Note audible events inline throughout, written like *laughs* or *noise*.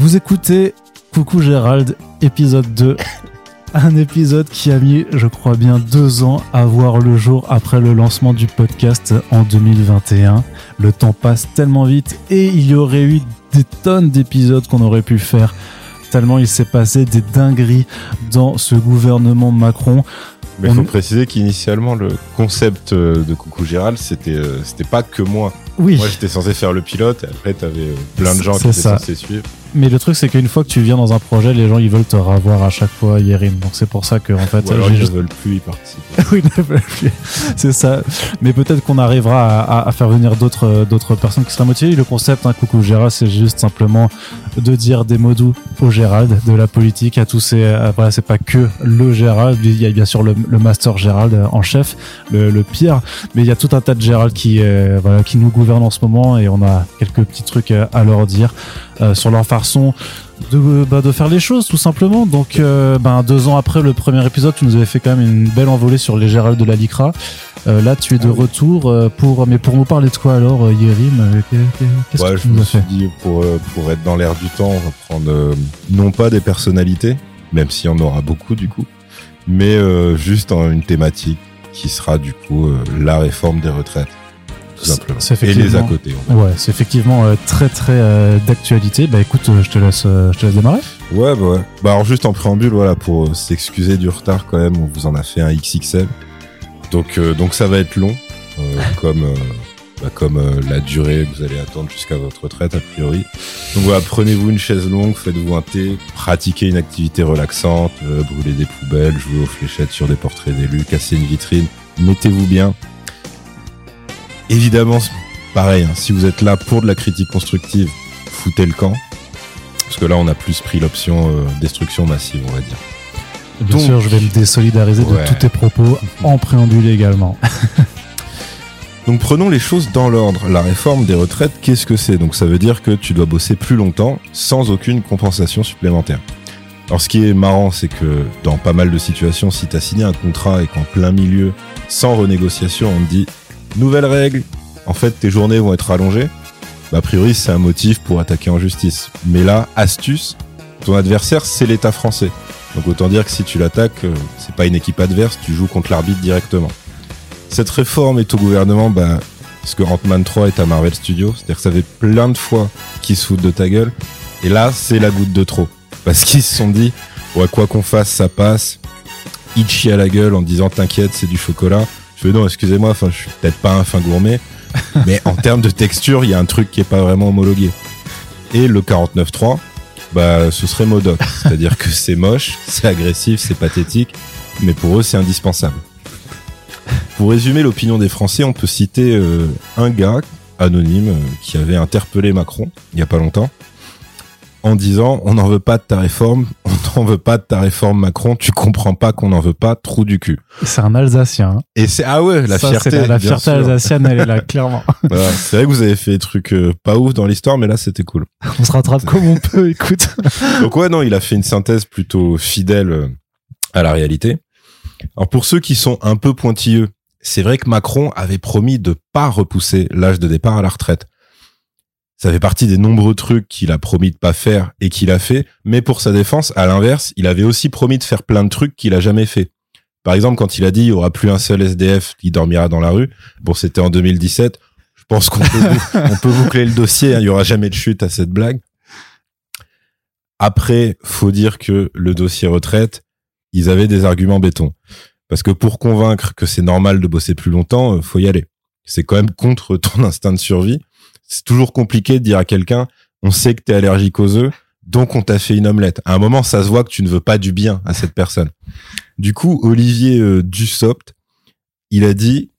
Vous écoutez Coucou Gérald, épisode 2. *laughs* Un épisode qui a mis, je crois bien, deux ans à voir le jour après le lancement du podcast en 2021. Le temps passe tellement vite et il y aurait eu des tonnes d'épisodes qu'on aurait pu faire. Tellement il s'est passé des dingueries dans ce gouvernement Macron. Mais il faut préciser qu'initialement, le concept euh, de Coucou Gérald, c'était euh, c'était pas que moi. Oui, Moi, j'étais censé faire le pilote, et après, t'avais euh, plein de gens qui étaient ça. censés suivre. Mais le truc c'est qu'une fois que tu viens dans un projet, les gens ils veulent te revoir à chaque fois, Yerim. Donc c'est pour ça que en fait, Ou alors, ils juste- ne veulent plus y participer. *laughs* oui, ne veulent plus. c'est ça. Mais peut-être qu'on arrivera à, à- à faire venir d'autres euh, d'autres personnes qui seraient motivées. Le concept, un coucou Gérald, c'est juste simplement de dire des mots doux au Gérald, de la politique, à tous ces. euh, voilà, c'est pas que le Gérald. Il y a bien sûr le, le master Gérald euh, en chef, le, le pire, mais il y a tout un tas de Gérald qui euh, voilà qui nous gouvernent en ce moment et on a quelques petits trucs à leur dire euh, sur leur façon de, bah, de faire les choses tout simplement. Donc euh, ben, deux ans après le premier épisode, tu nous avais fait quand même une belle envolée sur les Gérald de la Licra. Euh, là, tu es de Ah oui. retour euh, pour mais pour nous parler de quoi alors, qu'est- Qu'est-ce Ouais, que je tu nous me as suis fait dit, pour, pour être dans l'air du temps, on va prendre non pas des personnalités, même s'il y en aura beaucoup du coup, mais juste en une thématique qui sera du coup la réforme des retraites, tout simplement. Et les à côté. on va Ouais, c'est effectivement euh, très très euh, d'actualité. Bah écoute, euh, je te laisse, je te laisse démarrer. Ouais, bah ouais. Bah alors juste en préambule, voilà, pour s'excuser du retard quand même, on vous en a fait un XXL. Donc, donc ça va être long, *laughs* comme, bah, comme la durée que vous allez attendre jusqu'à votre retraite a priori. Donc voilà, prenez-vous une chaise longue, faites-vous un thé, pratiquez une activité relaxante, brûlez des poubelles, jouez aux fléchettes sur des portraits d'élus, cassez une vitrine, mettez-vous bien. Évidemment, pareil, hein, si vous êtes là pour de la critique constructive, foutez le camp. Parce que là, on a plus pris l'option euh, destruction massive, on va dire. Bien Donc- sûr, je vais me désolidariser Ouais. de tous tes propos en préambule également. *laughs* Donc prenons les choses dans l'ordre. La réforme des retraites, qu'est-ce que c'est? Donc ça veut dire que tu dois bosser plus longtemps sans aucune compensation supplémentaire. Alors ce qui est marrant, c'est que dans pas mal de situations, si tu as signé un contrat et qu'en plein milieu, sans renégociation, on te dit nouvelle règle, en fait tes journées vont être allongées, bah, a priori c'est un motif pour attaquer en justice. Mais là, astuce, ton adversaire c'est l'État français. Donc autant dire que si tu l'attaques, euh, c'est pas une équipe adverse, tu joues contre l'arbitre directement. Cette réforme est au gouvernement, bah, parce que Ant-Man 3 est à Marvel Studios, c'est-à-dire que ça fait plein de fois qu'ils se foutent de ta gueule, et là, c'est la goutte de trop. Parce qu'ils se sont dit, ouais, quoi qu'on fasse, ça passe. Chient à la gueule en disant, t'inquiète, c'est du chocolat. Je fais, non, excusez-moi, enfin, je suis peut-être pas un fin gourmet, *laughs* mais en termes de texture, il y a un truc qui est pas vraiment homologué. Et le 49.3, bah, ce serait Modoc. *laughs* C'est-à-dire que c'est moche, c'est agressif, c'est pathétique, mais pour eux, c'est indispensable. Pour résumer l'opinion des Français, on peut citer euh, un gars anonyme euh, qui avait interpellé Macron il y a pas longtemps en disant on n'en veut pas de ta réforme, on n'en veut pas de ta réforme Macron, tu comprends pas qu'on n'en veut pas, trou du cul. C'est un Alsacien. hein. Et c'est ah ouais, la Ça, fierté, la, la fierté sûr. alsacienne, elle est là *laughs* clairement. Voilà. C'est vrai que vous avez fait des trucs euh, pas ouf dans l'histoire, mais là c'était cool. On se rattrape comme on peut. Écoute. *laughs* Donc ouais, non, il a fait une synthèse plutôt fidèle euh, à la réalité. Alors pour ceux qui sont un peu pointilleux, c'est vrai que Macron avait promis de pas repousser l'âge de départ à la retraite. Ça fait partie des nombreux trucs qu'il a promis de pas faire et qu'il a fait, mais pour sa défense, à l'inverse, il avait aussi promis de faire plein de trucs qu'il a jamais fait. Par exemple, quand il a dit il y aura plus un seul SDF qui dormira dans la rue, bon, c'était en 2017. Je pense qu'on peut, *laughs* on peut boucler le dossier. hein, Il y aura jamais de chute à cette blague. Après, faut dire que le dossier retraite, ils avaient des arguments béton. Parce que pour convaincre que c'est normal de bosser plus longtemps, euh, faut y aller. C'est quand même contre ton instinct de survie. C'est toujours compliqué de dire à quelqu'un, on sait que t'es allergique aux œufs, donc on t'a fait une omelette. À un moment, ça se voit que tu ne veux pas du bien à cette personne. Du coup, Olivier euh, Dussopt, il a dit,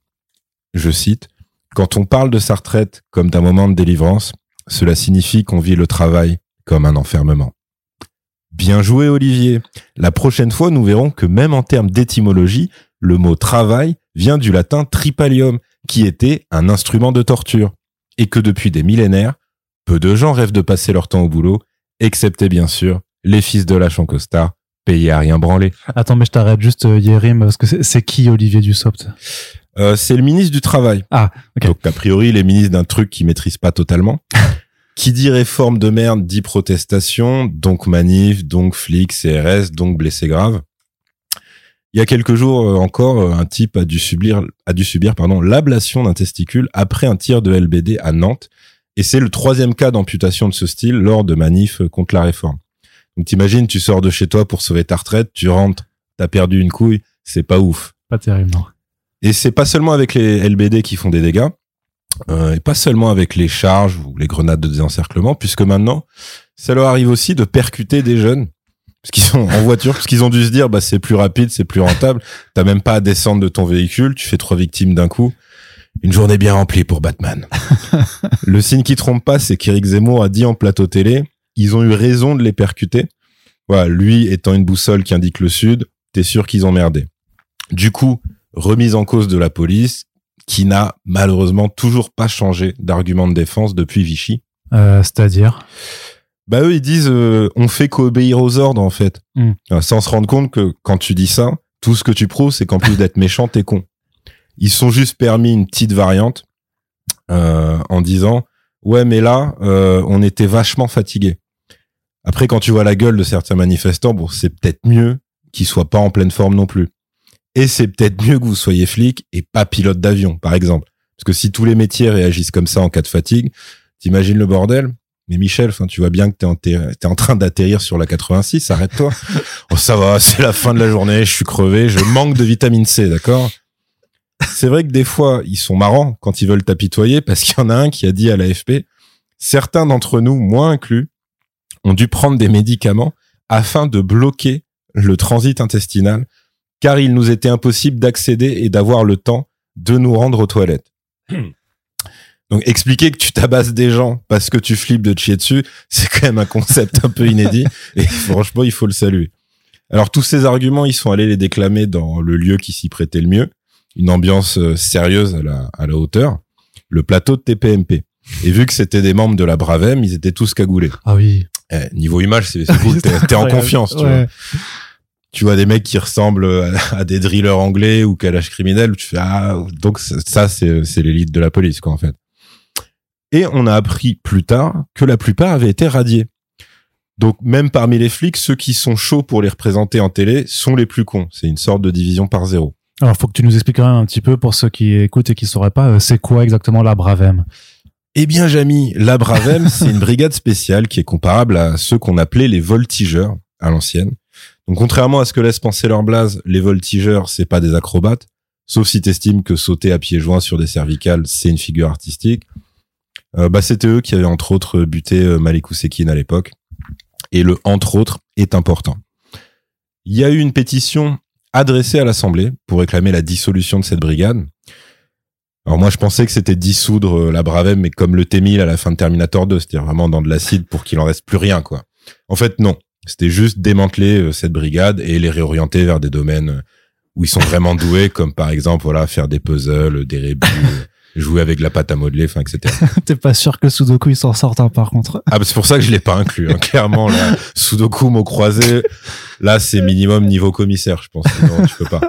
je cite, quand on parle de sa retraite comme d'un moment de délivrance, cela signifie qu'on vit le travail comme un enfermement. Bien joué, Olivier. La prochaine fois, nous verrons que même en termes d'étymologie, le mot travail vient du latin tripalium, qui était un instrument de torture. Et que depuis des millénaires, peu de gens rêvent de passer leur temps au boulot, excepté bien sûr les fils de la Chancostar, payés à rien branler. Attends, mais je t'arrête juste, euh, Yerim, parce que c'est- qui Olivier Dussopt? Euh, c'est le ministre du Travail. Ah, ok. Donc, a priori, il est ministre d'un truc qu'il maîtrise pas totalement. *laughs* Qui dit réforme de merde dit protestation, donc manif, donc flic, CRS, donc blessé grave. Il y a quelques jours euh, encore, euh, un type a dû subir, a dû subir pardon, l'ablation d'un testicule après un tir de LBD à Nantes. Et c'est le troisième cas d'amputation de ce style lors de manifs contre la réforme. Donc t'imagines, tu sors de chez toi pour sauver ta retraite, tu rentres, t'as perdu une couille, c'est pas ouf. Pas terrible, non. Et c'est pas seulement avec les LBD qui font des dégâts, euh, et pas seulement avec les charges ou les grenades de désencerclement, puisque maintenant, ça leur arrive aussi de percuter des jeunes, parce qu'ils sont en voiture, parce qu'ils ont dû se dire, bah c'est plus rapide, c'est plus rentable, t'as même pas à descendre de ton véhicule, tu fais trois victimes d'un coup. Une journée bien remplie pour Batman. *laughs* le signe qui trompe pas, c'est qu'Éric Zemmour a dit en plateau télé, ils ont eu raison de les percuter. Voilà, lui étant une boussole qui indique le sud, t'es sûr qu'ils ont merdé. Du coup, remise en cause de la police, qui n'a malheureusement toujours pas changé d'argument de défense depuis Vichy. Euh, C'est-à-dire? Bah eux ils disent euh, on fait qu'obéir aux ordres en fait, Mm. Sans se rendre compte que quand tu dis ça, tout ce que tu prouves c'est qu'en plus d'être *laughs* méchant t'es con. Ils sont juste permis une petite variante euh, en disant ouais mais là euh, on était vachement fatigué. Après quand tu vois la gueule de certains manifestants bon c'est peut-être mieux qu'ils soient pas en pleine forme non plus. Et c'est peut-être mieux que vous soyez flic et pas pilote d'avion, par exemple. Parce que si tous les métiers réagissent comme ça en cas de fatigue, t'imagines le bordel Mais Michel, enfin, tu vois bien que t'es en, t'es en train d'atterrir sur la 86, arrête-toi. *laughs* oh, ça va, c'est la fin de la journée, je suis crevé, je manque de vitamine C, d'accord? C'est vrai que des fois, ils sont marrants quand ils veulent t'apitoyer, parce qu'il y en a un qui a dit à l'AFP, certains d'entre nous, moi inclus, ont dû prendre des médicaments afin de bloquer le transit intestinal car il nous était impossible d'accéder et d'avoir le temps de nous rendre aux toilettes. Donc expliquer que tu tabasses des gens parce que tu flippes de te chier dessus, *laughs* c'est quand même un concept un peu inédit et franchement il faut le saluer. Alors tous ces arguments, ils sont allés les déclamer dans le lieu qui s'y prêtait le mieux, une ambiance euh, sérieuse à la, à la hauteur, le plateau de TPMP. Et vu que c'était des membres de la Bravem, ils étaient tous cagoulés. Ah oui. Eh, niveau image, c'est *laughs* cool, t'es en confiance, tu vois tu vois des mecs qui ressemblent à, des drillers anglais ou Kalash criminels, tu fais ah donc ça c'est c'est l'élite de la police quoi en fait. Et on a appris plus tard que la plupart avaient été radiés. Donc même parmi les flics, ceux qui sont chauds pour les représenter en télé sont les plus cons. C'est une sorte de division par zéro. Alors, faut que tu nous expliques un petit peu pour ceux qui écoutent et qui sauraient pas, euh, c'est quoi exactement la Bravem? Eh bien, Jamy, la Bravem, *laughs* c'est une brigade spéciale qui est comparable à ceux qu'on appelait les voltigeurs à l'ancienne. Donc, contrairement à ce que laisse penser leur blase, les voltigeurs, c'est pas des acrobates, sauf si t'estimes que sauter à pieds joints sur des cervicales, c'est une figure artistique. Euh, bah, c'était eux qui avaient entre autres buté euh, Malik Oussekine à l'époque. Et le entre autres est important. Il y a eu une pétition adressée à l'Assemblée pour réclamer la dissolution de cette brigade. Alors moi, je pensais que c'était dissoudre euh, la Bravem, mais comme le T-1000 à la fin de Terminator 2, c'est-à-dire vraiment dans de l'acide pour qu'il en reste plus rien, quoi. En fait, non. C'était juste démanteler cette brigade et les réorienter vers des domaines où ils sont vraiment doués, comme par exemple, voilà, faire des puzzles, des rébus, jouer avec la pâte à modeler, enfin, etc. *laughs* T'es pas sûr que Sudoku il s'en sorte, hein, par contre. Ah, bah, c'est pour ça que je l'ai pas inclus, hein. clairement, là. Sudoku, mot croisé, là, c'est minimum niveau commissaire, je pense. Sinon, tu peux pas.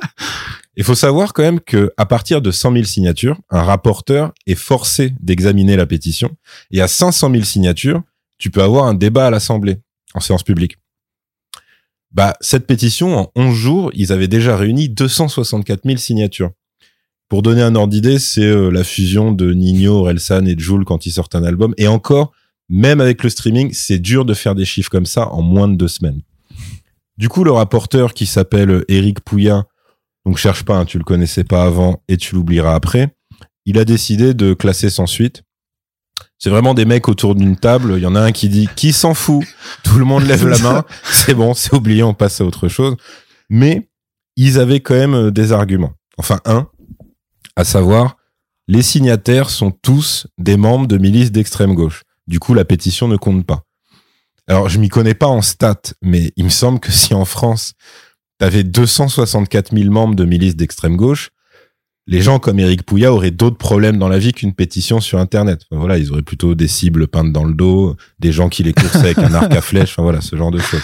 Il faut savoir quand même que à partir de 100 000 signatures, un rapporteur est forcé d'examiner la pétition. Et à 500 000 signatures, tu peux avoir un débat à l'Assemblée, en séance publique. Bah, cette pétition, en 11 jours, ils avaient déjà réuni 264 000 signatures. Pour donner un ordre d'idée, c'est euh, la fusion de Nino, Orelsan et Joule quand ils sortent un album. Et encore, même avec le streaming, c'est dur de faire des chiffres comme ça en moins de deux semaines. Du coup, le rapporteur qui s'appelle Éric Pouya, donc cherche pas, hein, tu le connaissais pas avant et tu l'oublieras après, il a décidé de classer sans suite. C'est vraiment des mecs autour d'une table. Il y en a un qui dit qui s'en fout? Tout le monde lève la main. *laughs* C'est bon, c'est oublié, on passe à autre chose. Mais ils avaient quand même euh, des arguments. Enfin, un, à savoir, les signataires sont tous des membres de milices d'extrême gauche. Du coup, la pétition ne compte pas. Alors, je m'y connais pas en stats, mais il me semble que *laughs* si en France, t'avais 264 000 membres de milices d'extrême gauche, les gens comme Éric Pouya auraient d'autres problèmes dans la vie qu'une pétition sur Internet. Voilà, ils auraient plutôt des cibles peintes dans le dos, des gens qui les coursaient avec un arc à flèche, enfin voilà, ce genre de choses.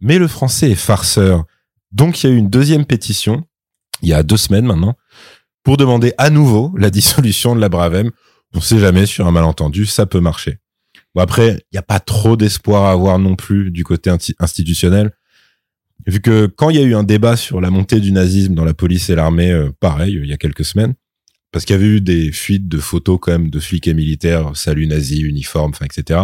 Mais le français est farceur. Donc, il y a eu une deuxième pétition, il y a deux semaines maintenant, pour demander à nouveau la dissolution de la Bravem. On sait jamais, sur un malentendu, ça peut marcher. Bon, après, il n'y a pas trop d'espoir à avoir non plus du côté institutionnel. Vu que quand il y a eu un débat sur la montée du nazisme dans la police et l'armée, euh, pareil, il y a quelques semaines, parce qu'il y avait eu des fuites de photos quand même de flics et militaires, salut nazi, uniforme, etc.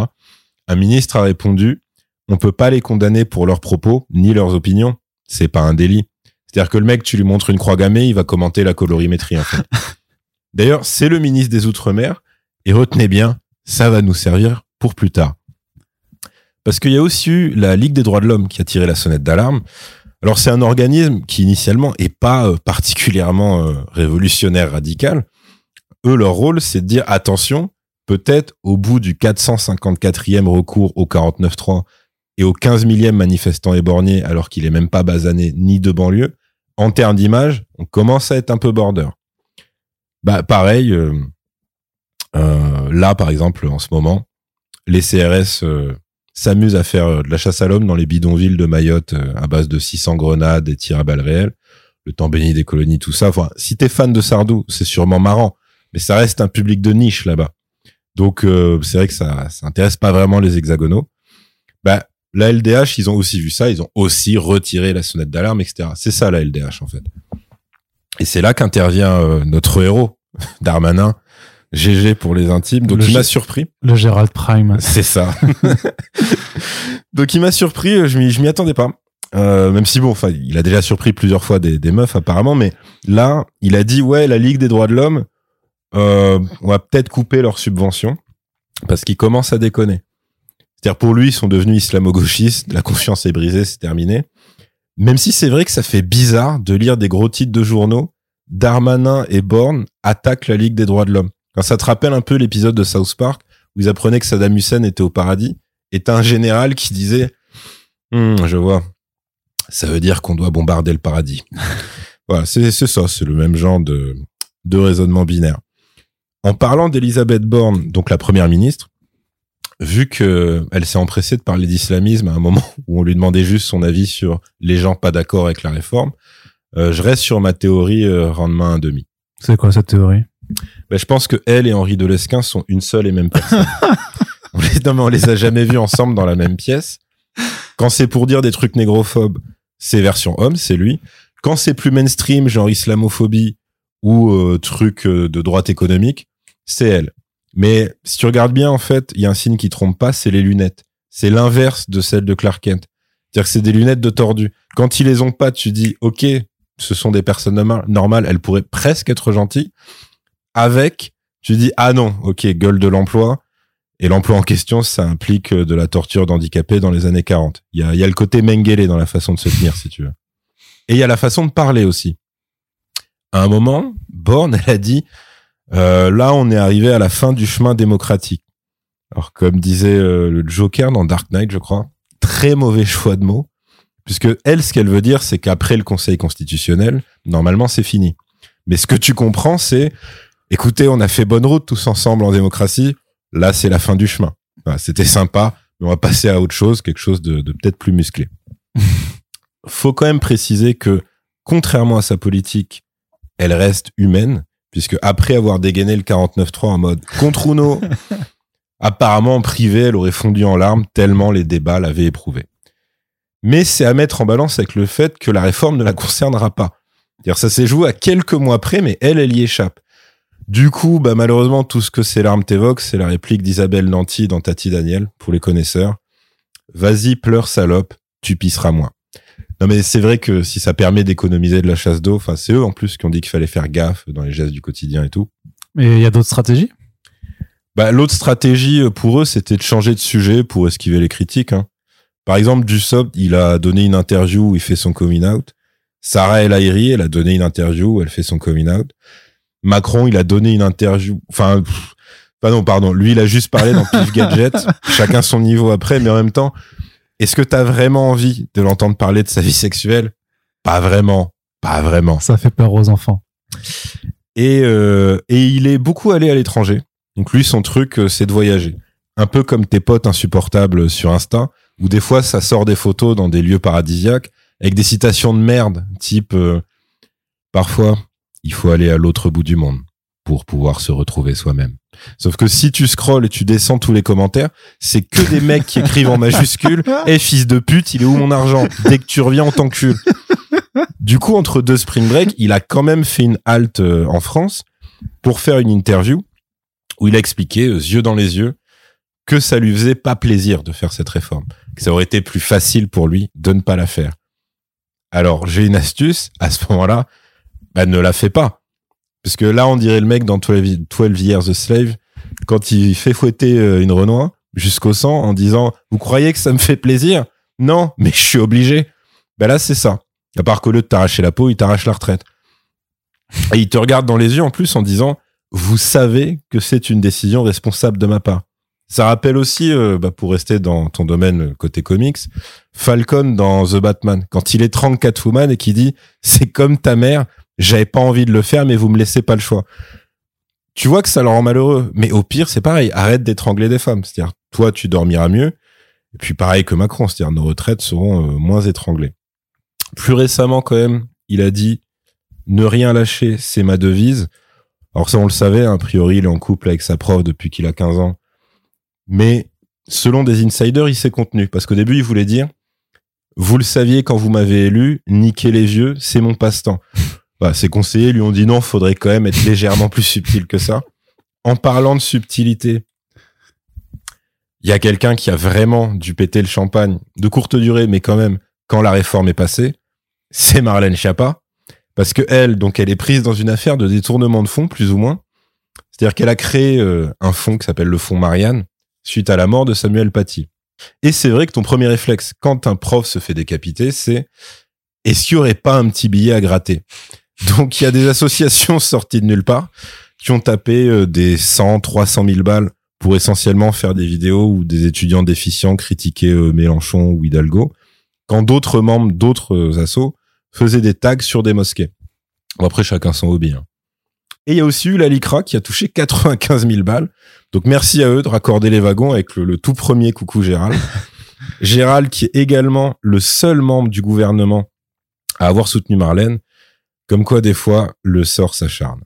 Un ministre a répondu, on peut pas les condamner pour leurs propos, ni leurs opinions. C'est pas un délit. C'est-à-dire que le mec, tu lui montres une croix gammée, il va commenter la colorimétrie, en fait. *laughs* D'ailleurs, c'est le ministre des Outre-mer, et retenez bien, ça va nous servir pour plus tard. Parce qu'il y a aussi eu la Ligue des droits de l'homme qui a tiré la sonnette d'alarme. Alors c'est un organisme qui initialement est pas euh, particulièrement euh, révolutionnaire radical. Eux, leur rôle, c'est de dire attention, peut-être au bout du 454e recours au 49.3 et au 15 millième manifestant éborgné alors qu'il est même pas basané ni de banlieue, en termes d'image, on commence à être un peu border. Bah pareil, euh, là par exemple en ce moment, les CRS euh, s'amusent à faire euh, de la chasse à l'homme dans les bidonvilles de Mayotte euh, à base de 600 grenades et tirs à balles réelles. Le temps béni des colonies, tout ça. Enfin, si t'es fan de Sardou, c'est sûrement marrant, mais ça reste un public de niche là-bas. Donc c'est vrai que ça, ça intéresse pas vraiment les hexagonaux. Bah, la LDH, ils ont aussi vu ça, ils ont aussi retiré la sonnette d'alarme, etc. C'est ça la LDH en fait. Et c'est là qu'intervient notre héros, *laughs* Darmanin, GG pour les intimes. Donc il m'a surpris. Le Gérald Prime. C'est ça. *laughs* Donc il m'a surpris, euh, je m'y, m'y attendais pas. Euh, même si bon, enfin, il a déjà surpris plusieurs fois des, des meufs apparemment, mais là, il a dit ouais, la Ligue des droits de l'homme, euh, on va peut-être couper leurs subventions parce qu'ils commencent à déconner. Pour lui, ils sont devenus islamo-gauchistes, la confiance est brisée, c'est terminé. Même si c'est vrai que ça fait bizarre de lire des gros titres de journaux, Darmanin et Borne attaquent la Ligue des droits de l'homme ça te rappelle un peu l'épisode de South Park où ils apprenaient que Saddam Hussein était au paradis, et un général qui disait hum, Je vois, ça veut dire qu'on doit bombarder le paradis. *laughs* voilà, c'est ça, c'est le même genre de, de raisonnement binaire. En parlant d'Elisabeth Borne, donc la première ministre, vu que elle s'est empressée de parler d'islamisme à un moment *laughs* où on lui demandait juste son avis sur les gens pas d'accord avec la réforme, euh, je reste sur ma théorie euh, rendement un demi. C'est quoi cette théorie? Ben, je pense que elle et Henri Delesquin sont une seule et même personne. *laughs* on les, non, mais on les a jamais vus ensemble dans la même pièce. Quand c'est pour dire des trucs négrophobes, c'est version homme, c'est lui. Quand c'est plus mainstream, genre islamophobie ou euh, truc euh, de droite économique, c'est elle. Mais si tu regardes bien, en fait, il y a un signe qui trompe pas, c'est les lunettes. C'est l'inverse de celle de Clark Kent. C'est-à-dire que c'est des lunettes de tordu. Quand ils les ont pas, tu dis, OK, ce sont des personnes normales, elles pourraient presque être gentilles avec, tu dis ah non, ok, gueule de l'emploi. Et l'emploi en question, ça implique euh, de la torture d'handicapés dans les années 40. Il y a, y a le côté Mengele dans la façon de se tenir, *laughs* si tu veux. Et il y a la façon de parler aussi. À un moment, Borne, elle a dit, euh, là, on est arrivé à la fin du chemin démocratique. Alors, comme disait euh, le Joker dans Dark Knight, je crois, très mauvais choix de mots, puisque elle, ce qu'elle veut dire, c'est qu'après le Conseil constitutionnel, normalement, c'est fini. Mais ce que tu comprends, c'est écoutez, on a fait bonne route tous ensemble en démocratie. Là, c'est la fin du chemin. C'était sympa, mais on va passer à autre chose, quelque chose de, peut-être plus musclé. *laughs* Faut quand même préciser que, contrairement à sa politique, elle reste humaine, puisque après avoir dégainé le 49-3 en mode contre Uno, *laughs* apparemment en privé, elle aurait fondu en larmes tellement les débats l'avaient éprouvé. Mais c'est à mettre en balance avec le fait que la réforme ne la concernera pas. Dire ça s'est joué à quelques mois près, mais elle, elle y échappe. Du coup, bah, malheureusement, tout ce que ces larmes t'évoquent, c'est la réplique d'Isabelle Nanty dans Tati Daniel, pour les connaisseurs. Vas-y, pleure salope, tu pisseras moins. Non, mais c'est vrai que si ça permet d'économiser de la chasse d'eau, enfin, c'est eux en plus qui ont dit qu'il fallait faire gaffe dans les gestes du quotidien et tout. Mais il y a d'autres stratégies? Bah, l'autre stratégie euh, pour eux, c'était de changer de sujet pour esquiver les critiques. Hein. Par exemple, Dussopt, il a donné une interview où il fait son coming out. Sarah El Haïry, elle a donné une interview où elle fait son coming out. Macron, il a donné une interview. Enfin, pas non, pardon. Lui, il a juste parlé dans Pif Gadget. *laughs* chacun son niveau après, mais en même temps, est-ce que t'as vraiment envie de l'entendre parler de sa vie sexuelle? Pas vraiment. Pas vraiment. Ça fait peur aux enfants. Et, euh, et il est beaucoup allé à l'étranger. Donc lui, son truc, euh, c'est de voyager. Un peu comme tes potes insupportables sur Insta, où des fois, ça sort des photos dans des lieux paradisiaques avec des citations de merde, type euh, parfois il faut aller à l'autre bout du monde. pour pouvoir se retrouver soi-même. Sauf que si tu scrolles et tu descends tous les commentaires, c'est que des mecs qui écrivent en majuscule *laughs* Eh fils de pute, il est où mon argent? Dès que tu reviens, on t'encule. Du coup, entre deux spring break, il a quand même fait une halte euh, en France pour faire une interview où il a expliqué, euh, yeux dans les yeux, que ça lui faisait pas plaisir de faire cette réforme, que ça aurait été plus facile pour lui de ne pas la faire. Alors, j'ai une astuce, à ce moment-là, bah, ne la fais pas. Parce que là, on dirait le mec dans 12, 12 Years a Slave, quand il fait fouetter euh, une Renoir jusqu'au sang en disant Vous croyez que ça me fait plaisir? Non, mais je suis obligé. Ben là, c'est ça. À part qu'au lieu de t'arracher la peau, il t'arrache la retraite. Et il te regarde dans les yeux en plus en disant Vous savez que c'est une décision responsable de ma part. Ça rappelle aussi, euh, bah, pour rester dans ton domaine euh, côté comics, Falcon dans The Batman, quand il étrangle Catwoman et qui dit c'est comme ta mère, j'avais pas envie de le faire, mais vous me laissez pas le choix. Tu vois que ça le rend malheureux, mais au pire c'est pareil, arrête d'étrangler des femmes. C'est-à-dire toi tu dormiras mieux, et puis pareil que Macron, c'est-à-dire nos retraites seront euh, moins étranglées. Plus récemment quand même, il a dit ne rien lâcher, c'est ma devise. Alors ça on le savait, hein, a priori il est en couple avec sa prof depuis qu'il a 15 ans mais selon des insiders, il s'est contenu. Parce qu'au début, il voulait dire, vous le saviez quand vous m'avez élu, niquer les vieux, c'est mon passe-temps. Bah, ses conseillers lui ont dit non, faudrait quand même être légèrement plus subtil que ça. En parlant de subtilité, il y a quelqu'un qui a vraiment dû péter le champagne de courte durée, mais quand même, quand la réforme est passée, c'est Marlène Schiappa. Parce que elle, donc, elle est prise dans une affaire de détournement de fonds, plus ou moins. C'est-à-dire qu'elle a créé euh, un fonds qui s'appelle le fonds Marianne, suite à la mort de Samuel Paty. Et c'est vrai que ton premier réflexe quand un prof se fait décapiter, c'est est-ce qu'il n'y aurait pas un petit billet à gratter? Donc il y a des associations *laughs* sorties de nulle part qui ont tapé euh, des 100, 300 000 balles pour essentiellement faire des vidéos où des étudiants déficients critiquaient euh, Mélenchon ou Hidalgo, quand d'autres membres d'autres euh, assos faisaient des tags sur des mosquées. après, chacun son hobby. Hein. Et il y a aussi eu la LICRA qui a touché 95 000 balles donc merci à eux de raccorder les wagons avec le, tout premier coucou Gérald. *laughs* Gérald qui est également le seul membre du gouvernement à avoir soutenu Marlène, comme quoi des fois le sort s'acharne.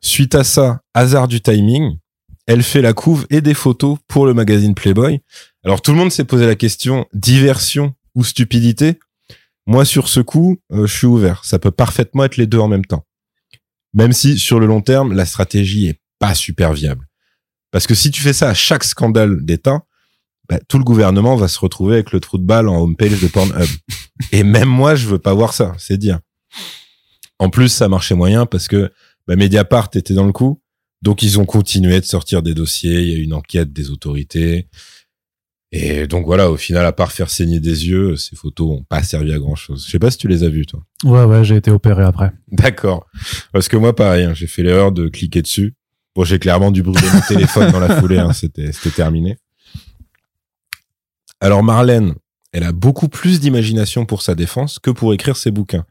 Suite à ça, hasard du timing, elle fait la couve et des photos pour le magazine Playboy. Alors tout le monde s'est posé la question diversion ou stupidité? Moi sur ce coup, euh, je suis ouvert. Ça peut parfaitement être les deux en même temps. Même si sur le long terme, la stratégie est pas super viable. Parce que si tu fais ça à chaque scandale d'État, bah, tout le gouvernement va se retrouver avec le trou de balle en homepage de Pornhub. Et même moi, je veux pas voir ça, c'est dire. En plus, ça marchait moyen parce que bah, Mediapart était dans le coup. Donc, ils ont continué de sortir des dossiers. Il y a une enquête des autorités. Et donc voilà, au final, à part faire saigner des yeux, ces photos ont pas servi à grand chose. Je sais pas si tu les as vues, toi. Ouais, ouais, j'ai été opéré après. D'accord. Parce que moi, pareil, hein, j'ai fait l'erreur de cliquer dessus. Bon, j'ai clairement dû brûler mon téléphone dans la foulée, hein, c'était terminé. Alors Marlène, elle a beaucoup plus d'imagination pour sa défense que pour écrire ses bouquins.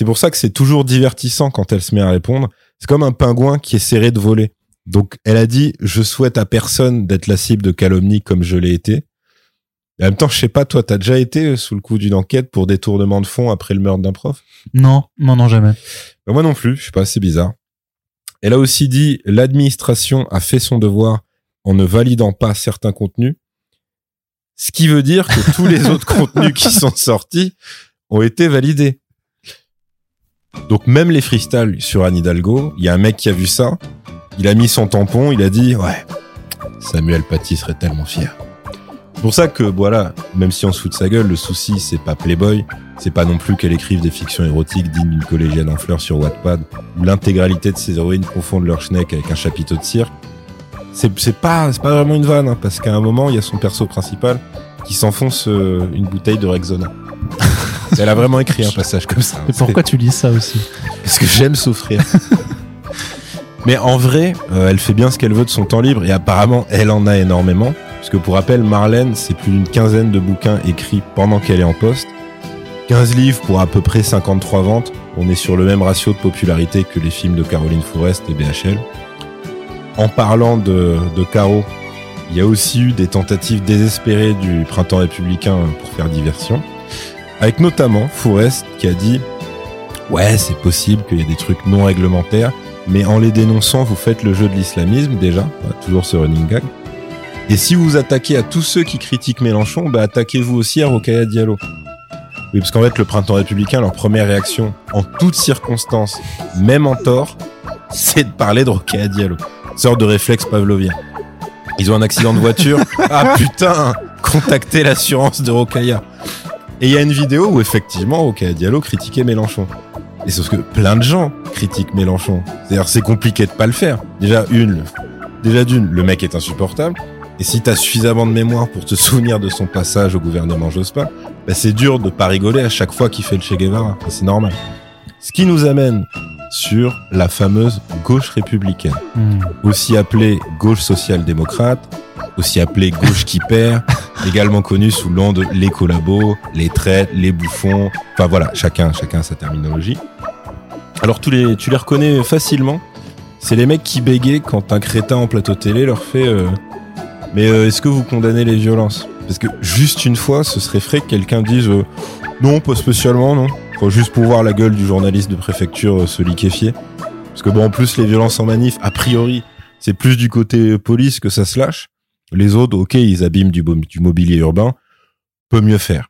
C'est pour ça que c'est toujours divertissant quand elle se met à répondre. C'est comme un pingouin qui essaierait de voler. Donc elle a dit je souhaite à personne d'être la cible de calomnie comme je l'ai été. en même temps, je sais pas, toi, t'as déjà été sous le coup d'une enquête pour détournement de fonds après le meurtre d'un prof? Non, non, non, jamais. Ben, moi non plus, je sais pas, c'est bizarre. Elle a aussi dit l'administration a fait son devoir en ne validant pas certains contenus. Ce qui veut dire que tous les *laughs* autres contenus qui sont sortis ont été validés. Donc même les freestyles sur Anne Hidalgo, il y a un mec qui a vu ça, il a mis son tampon, il a dit ouais, Samuel Paty serait tellement fier. Pour ça que voilà, même si on se fout de sa gueule, le souci c'est pas Playboy, c'est pas non plus qu'elle écrive des fictions érotiques dignes d'une collégienne en fleurs sur Wattpad, où l'intégralité de ses héroïnes confondent leur schneck avec un chapiteau de cirque. C'est, c'est pas, c'est pas vraiment une vanne, hein, parce qu'à un moment, il y a son perso principal qui s'enfonce euh, une bouteille de Rexona. *laughs* Elle a vraiment écrit un passage comme ça. Et pourquoi tu lis ça aussi Parce que j'aime souffrir. Mais en vrai, euh, elle fait bien ce qu'elle veut de son temps libre et apparemment, elle en a énormément. Parce que pour rappel, Marlène, c'est plus d'une quinzaine de bouquins écrits pendant qu'elle est en poste. 15 livres pour à peu près 53 ventes. On est sur le même ratio de popularité que les films de Caroline Forest et BHL. En parlant de, de Caro, il y a aussi eu des tentatives désespérées du printemps républicain pour faire diversion. Avec notamment Forest qui a dit Ouais, c'est possible qu'il y ait des trucs non réglementaires, mais en les dénonçant, vous faites le jeu de l'islamisme déjà, toujours ce running gag. Et si vous vous attaquez à tous ceux qui critiquent Mélenchon, bah attaquez-vous aussi à Rokhaya Diallo. Oui, parce qu'en fait, le printemps républicain, leur première réaction, en toutes circonstances, même en tort, c'est de parler de Rokhaya Diallo. Sorte de réflexe pavlovien. Ils ont un accident de voiture. *laughs* ah putain, contactez l'assurance de Rokhaya. Et il y a une vidéo où effectivement Rokhaya Diallo critiquait Mélenchon. Et sauf que plein de gens critiquent Mélenchon. C'est-à-dire c'est compliqué de pas le faire. Déjà une, déjà d'une, le mec est insupportable. Et si t'as suffisamment de mémoire pour te *laughs* souvenir de son passage au gouvernement Jospin, bah c'est dur de pas rigoler à chaque fois qu'il fait le Che Guevara. C'est normal. Ce qui nous amène sur la fameuse gauche républicaine, Hmm. aussi appelée gauche social-démocrate, aussi appelée gauche qui perd, également connue sous le nom de les collabos, les traites, les bouffons. Enfin voilà, chacun, chacun sa terminologie. Alors tous les, tu les reconnais facilement. C'est les mecs qui bégayent quand un crétin en plateau télé leur fait euh, Mais euh, est-ce que vous condamnez les violences? Parce que juste une fois, ce serait frais que quelqu'un dise euh, Non, pas spécialement, non. Faut juste pour voir la gueule du journaliste de préfecture euh, se liquéfier. Parce que bon, en plus, les violences en manif, a priori, c'est plus du côté police que ça se lâche. Les autres, ok, ils abîment du, mobilier urbain. Peut mieux faire.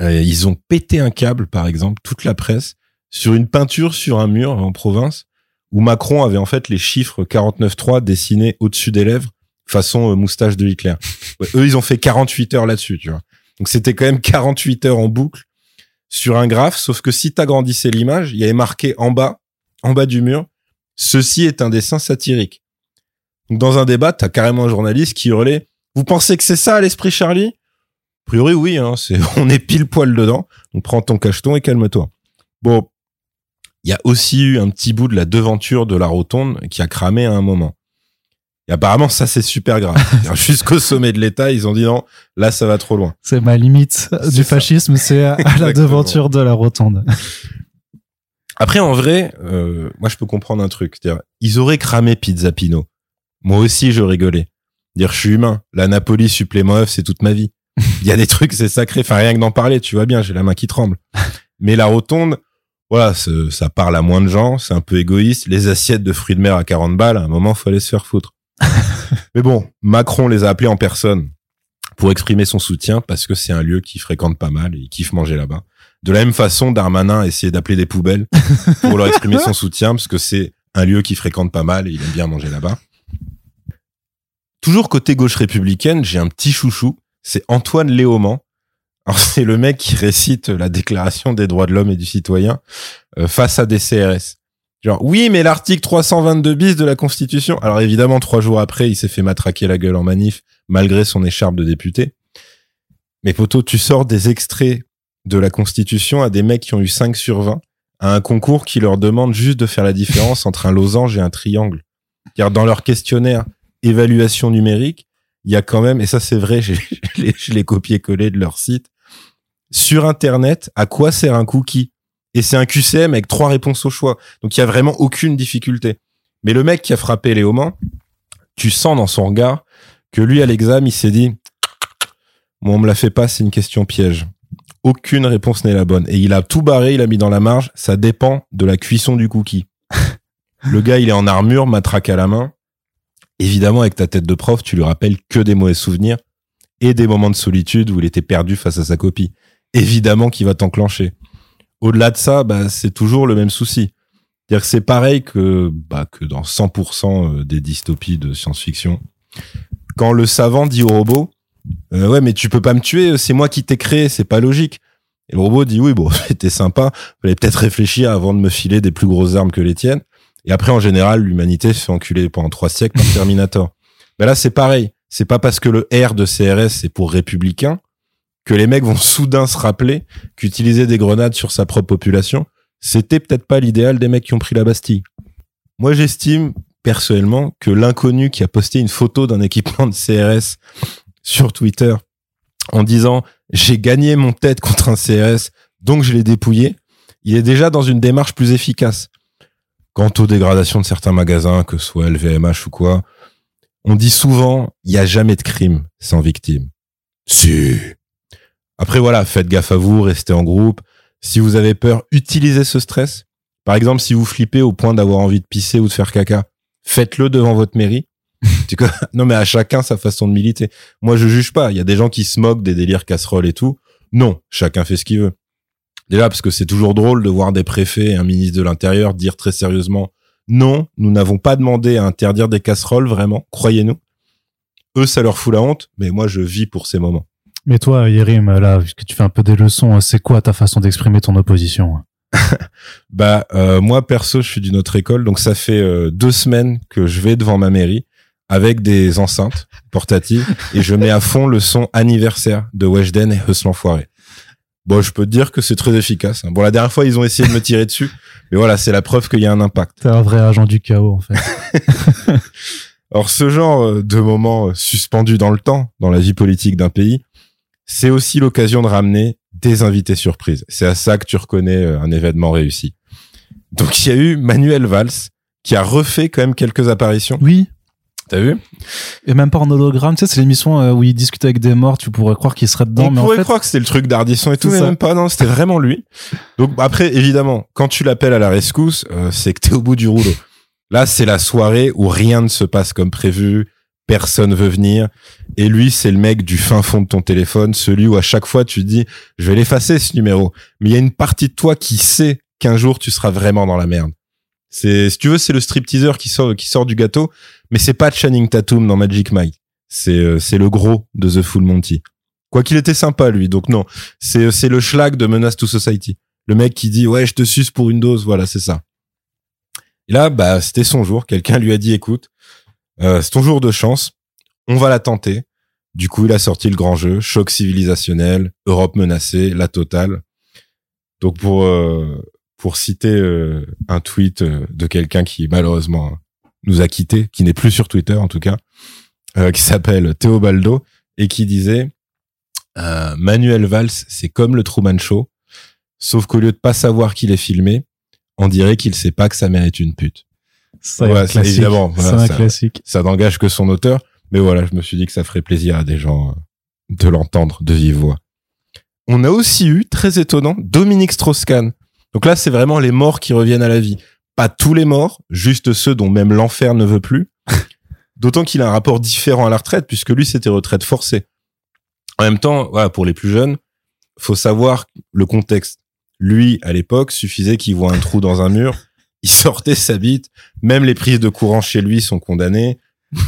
Euh, ils ont pété un câble, par exemple, toute la presse, sur une peinture sur un mur en province, où Macron avait en fait les chiffres 49.3 dessinés au-dessus des lèvres, façon euh, moustache de Hitler. *laughs* Ouais, eux, ils ont fait 48 heures là-dessus, tu vois. Donc c'était quand même 48 heures en boucle sur un graphe, sauf que si t'agrandissais l'image, il y avait marqué en bas, en bas du mur, ceci est un dessin satirique. Donc dans un débat, t'as carrément un journaliste qui hurlait, vous pensez que c'est ça l'esprit Charlie? A priori, oui, hein, c'est, *laughs* on est pile poil dedans. Donc prends ton cacheton et calme-toi. Bon, il y a aussi eu un petit bout de la devanture de la rotonde qui a cramé à un moment. Et apparemment, ça, c'est super grave. *laughs* Jusqu'au sommet de l'État, ils ont dit non, là, ça va trop loin. C'est ma limite du fascisme, c'est à, à la devanture de la rotonde. Après, en vrai, euh, moi, je peux comprendre un truc. C'est-à-dire, ils auraient cramé Pizza Pino. Moi aussi, je rigolais. Dire, je suis humain. La Napoli supplément c'est toute ma vie. *laughs* Il y a des trucs, c'est sacré. Enfin, rien que d'en parler, tu vois bien, j'ai la main qui tremble. *laughs* Mais la rotonde, voilà, ça parle à moins de gens, c'est un peu égoïste. Les assiettes de fruits de mer à 40 balles, à un moment, faut aller se faire foutre. *laughs* Mais bon, Macron les a appelés en personne pour exprimer son soutien parce que c'est un lieu qu'il fréquente pas mal et il kiffe manger là-bas. De la même façon, Darmanin a essayé d'appeler des poubelles pour leur exprimer son soutien parce que c'est un lieu qu'il fréquente pas mal et il aime bien manger là-bas. Toujours côté gauche républicaine, j'ai un petit chouchou, c'est Antoine Léaumont. *laughs* C'est le mec qui récite la déclaration des droits de l'homme et du citoyen euh, face à des CRS. Genre oui, mais l'article 322 bis de la Constitution. Alors évidemment, trois jours après, il s'est fait matraquer la gueule en manif malgré son écharpe de député. Mais poto, tu sors des extraits de la Constitution à des mecs qui ont eu 5 sur 20 à un concours qui leur demande juste de faire la différence entre un losange et un triangle. Car dans leur questionnaire évaluation numérique, il y a quand même, et ça c'est vrai, *laughs* je l'ai copié-collé de leur site, sur Internet, à quoi sert un cookie? Et c'est un QCM avec trois réponses au choix. Donc il y a vraiment aucune difficulté. Mais le mec qui a frappé Léoman, tu sens dans son regard que lui, à l'examen, il s'est dit, moi, on me la fait pas, c'est une question piège. Aucune réponse n'est la bonne. Et il a tout barré, il a mis dans la marge, ça dépend de la cuisson du cookie. *laughs* le gars, il est en armure, matraque à la main. Évidemment, avec ta tête de prof, tu lui rappelles que des mauvais souvenirs et des moments de solitude où il était perdu face à sa copie. Évidemment qu'il va t'enclencher. Au-delà de ça, bah, c'est toujours le même souci. C'est-à-dire que c'est pareil que, bah, que dans 100% des dystopies de science-fiction. Quand le savant dit au robot, euh, ouais, mais tu peux pas me tuer, c'est moi qui t'ai créé, c'est pas logique. Et le robot dit, oui, bon, *laughs* c'était sympa, fallait peut-être réfléchir avant de me filer des plus grosses armes que les tiennes. Et après, en général, l'humanité se fait enculer pendant trois siècles par *laughs* Terminator. Mais là, c'est pareil. C'est pas parce que le R de CRS c'est pour républicain que les mecs vont *laughs* soudain se rappeler qu'utiliser des grenades sur sa propre population, c'était peut-être pas l'idéal des mecs qui ont pris la Bastille. Moi, j'estime personnellement que l'inconnu qui a posté une photo d'un équipement de CRS sur Twitter en disant j'ai gagné mon tête contre un CRS, donc je l'ai dépouillé, il est déjà dans une démarche plus efficace. Quant aux dégradations de certains magasins, que ce soit LVMH ou quoi, on dit souvent il n'y a jamais de crime sans victime. Si. Après voilà, faites gaffe à vous, restez en groupe. Si vous avez peur, utilisez ce stress Par exemple, si vous flippez au point d'avoir envie de pisser ou de faire caca, faites-le devant votre mairie. *laughs* Tu vois non, mais à chacun sa façon de militer. Moi, je juge pas. Il y a des gens qui se moquent des délires casseroles et tout. Non, chacun fait ce qu'il veut. Déjà, parce que c'est toujours drôle de voir des préfets et un ministre de l'Intérieur dire très sérieusement non, nous n'avons pas demandé à interdire des casseroles, vraiment, croyez-nous. Eux, ça leur fout la honte, mais moi, je vis pour ces moments. Mais toi, Yérim, là, puisque tu fais un peu des leçons, c'est quoi ta façon d'exprimer ton opposition *laughs* Bah, euh, moi, perso, je suis d'une autre école, donc ça fait euh, deux semaines que je vais devant ma mairie avec des enceintes portatives et je mets à fond le son anniversaire de Weshden et Huss l'Enfoiré. Bon, je peux te dire que c'est très efficace. hein. Bon, la dernière fois, ils ont essayé de me tirer dessus, *laughs* mais voilà, c'est la preuve qu'il y a un impact. T'es un vrai agent du chaos, en fait. *laughs* Alors, ce genre euh, de moment euh, suspendu dans le temps, dans la vie politique d'un pays, c'est aussi l'occasion de ramener des invités surprises. C'est à ça que tu reconnais euh, un événement réussi. Donc, il y a eu Manuel Valls, qui a refait quand même quelques apparitions. Oui. T'as vu? Et même pas en hologramme, tu sais, c'est l'émission euh, où il discute avec des morts, tu pourrais croire qu'il serait dedans, On mais en pourrait fait, croire que c'était le truc d'Ardisson et tout, C'est mais ça. même pas. Non, c'était vraiment lui. Donc après, évidemment, quand tu l'appelles à la rescousse, euh, c'est que t'es au bout du rouleau. Là, c'est la soirée où rien ne se passe comme prévu, personne veut venir, et lui, c'est le mec du fin fond de ton téléphone, celui où à chaque fois tu te dis, je vais l'effacer ce numéro, mais il y a une partie de toi qui sait qu'un jour tu seras vraiment dans la merde. C'est, si tu veux, c'est le stripteaseur qui sort, qui sort du gâteau, mais c'est pas Channing Tatum dans Magic Mike. C'est, euh, c'est le gros de The Full Monty. Quoi qu'il était sympa, lui. Donc non, c'est, c'est le schlag de Menace to Society. Le mec qui dit, ouais, je te suce pour une dose. Voilà, c'est ça. Et là, bah, c'était son jour. Quelqu'un lui a dit, écoute, euh, c'est ton jour de chance. On va la tenter. Du coup, il a sorti le grand jeu, choc civilisationnel, Europe menacée, la totale. Donc pour euh, pour citer euh, un tweet euh, de quelqu'un qui malheureusement nous a quittés, qui n'est plus sur Twitter en tout cas, euh, qui s'appelle Théo Baldo et qui disait euh, Manuel Valls, c'est comme le Truman Show, sauf qu'au lieu de pas savoir qu'il est filmé, on dirait qu'il sait pas que sa mère est une pute. c'est Ouais, un évidemment, voilà, un ça- classique. Ça n'engage que son auteur, mais voilà, je me suis dit que ça ferait plaisir à des gens de l'entendre de vive voix. On a aussi eu, très étonnant, Dominique Strauss-Kahn. Donc là, c'est vraiment les morts qui reviennent à la vie. Pas tous les morts, juste ceux dont même l'enfer ne veut plus. *laughs* D'autant qu'il a un rapport différent à la retraite, puisque lui, c'était retraite forcée. En même temps, voilà, pour les plus jeunes, faut savoir le contexte. Lui, à l'époque, suffisait qu'il voit un trou dans un mur, il sortait sa bite, même les prises de courant chez lui sont condamnées,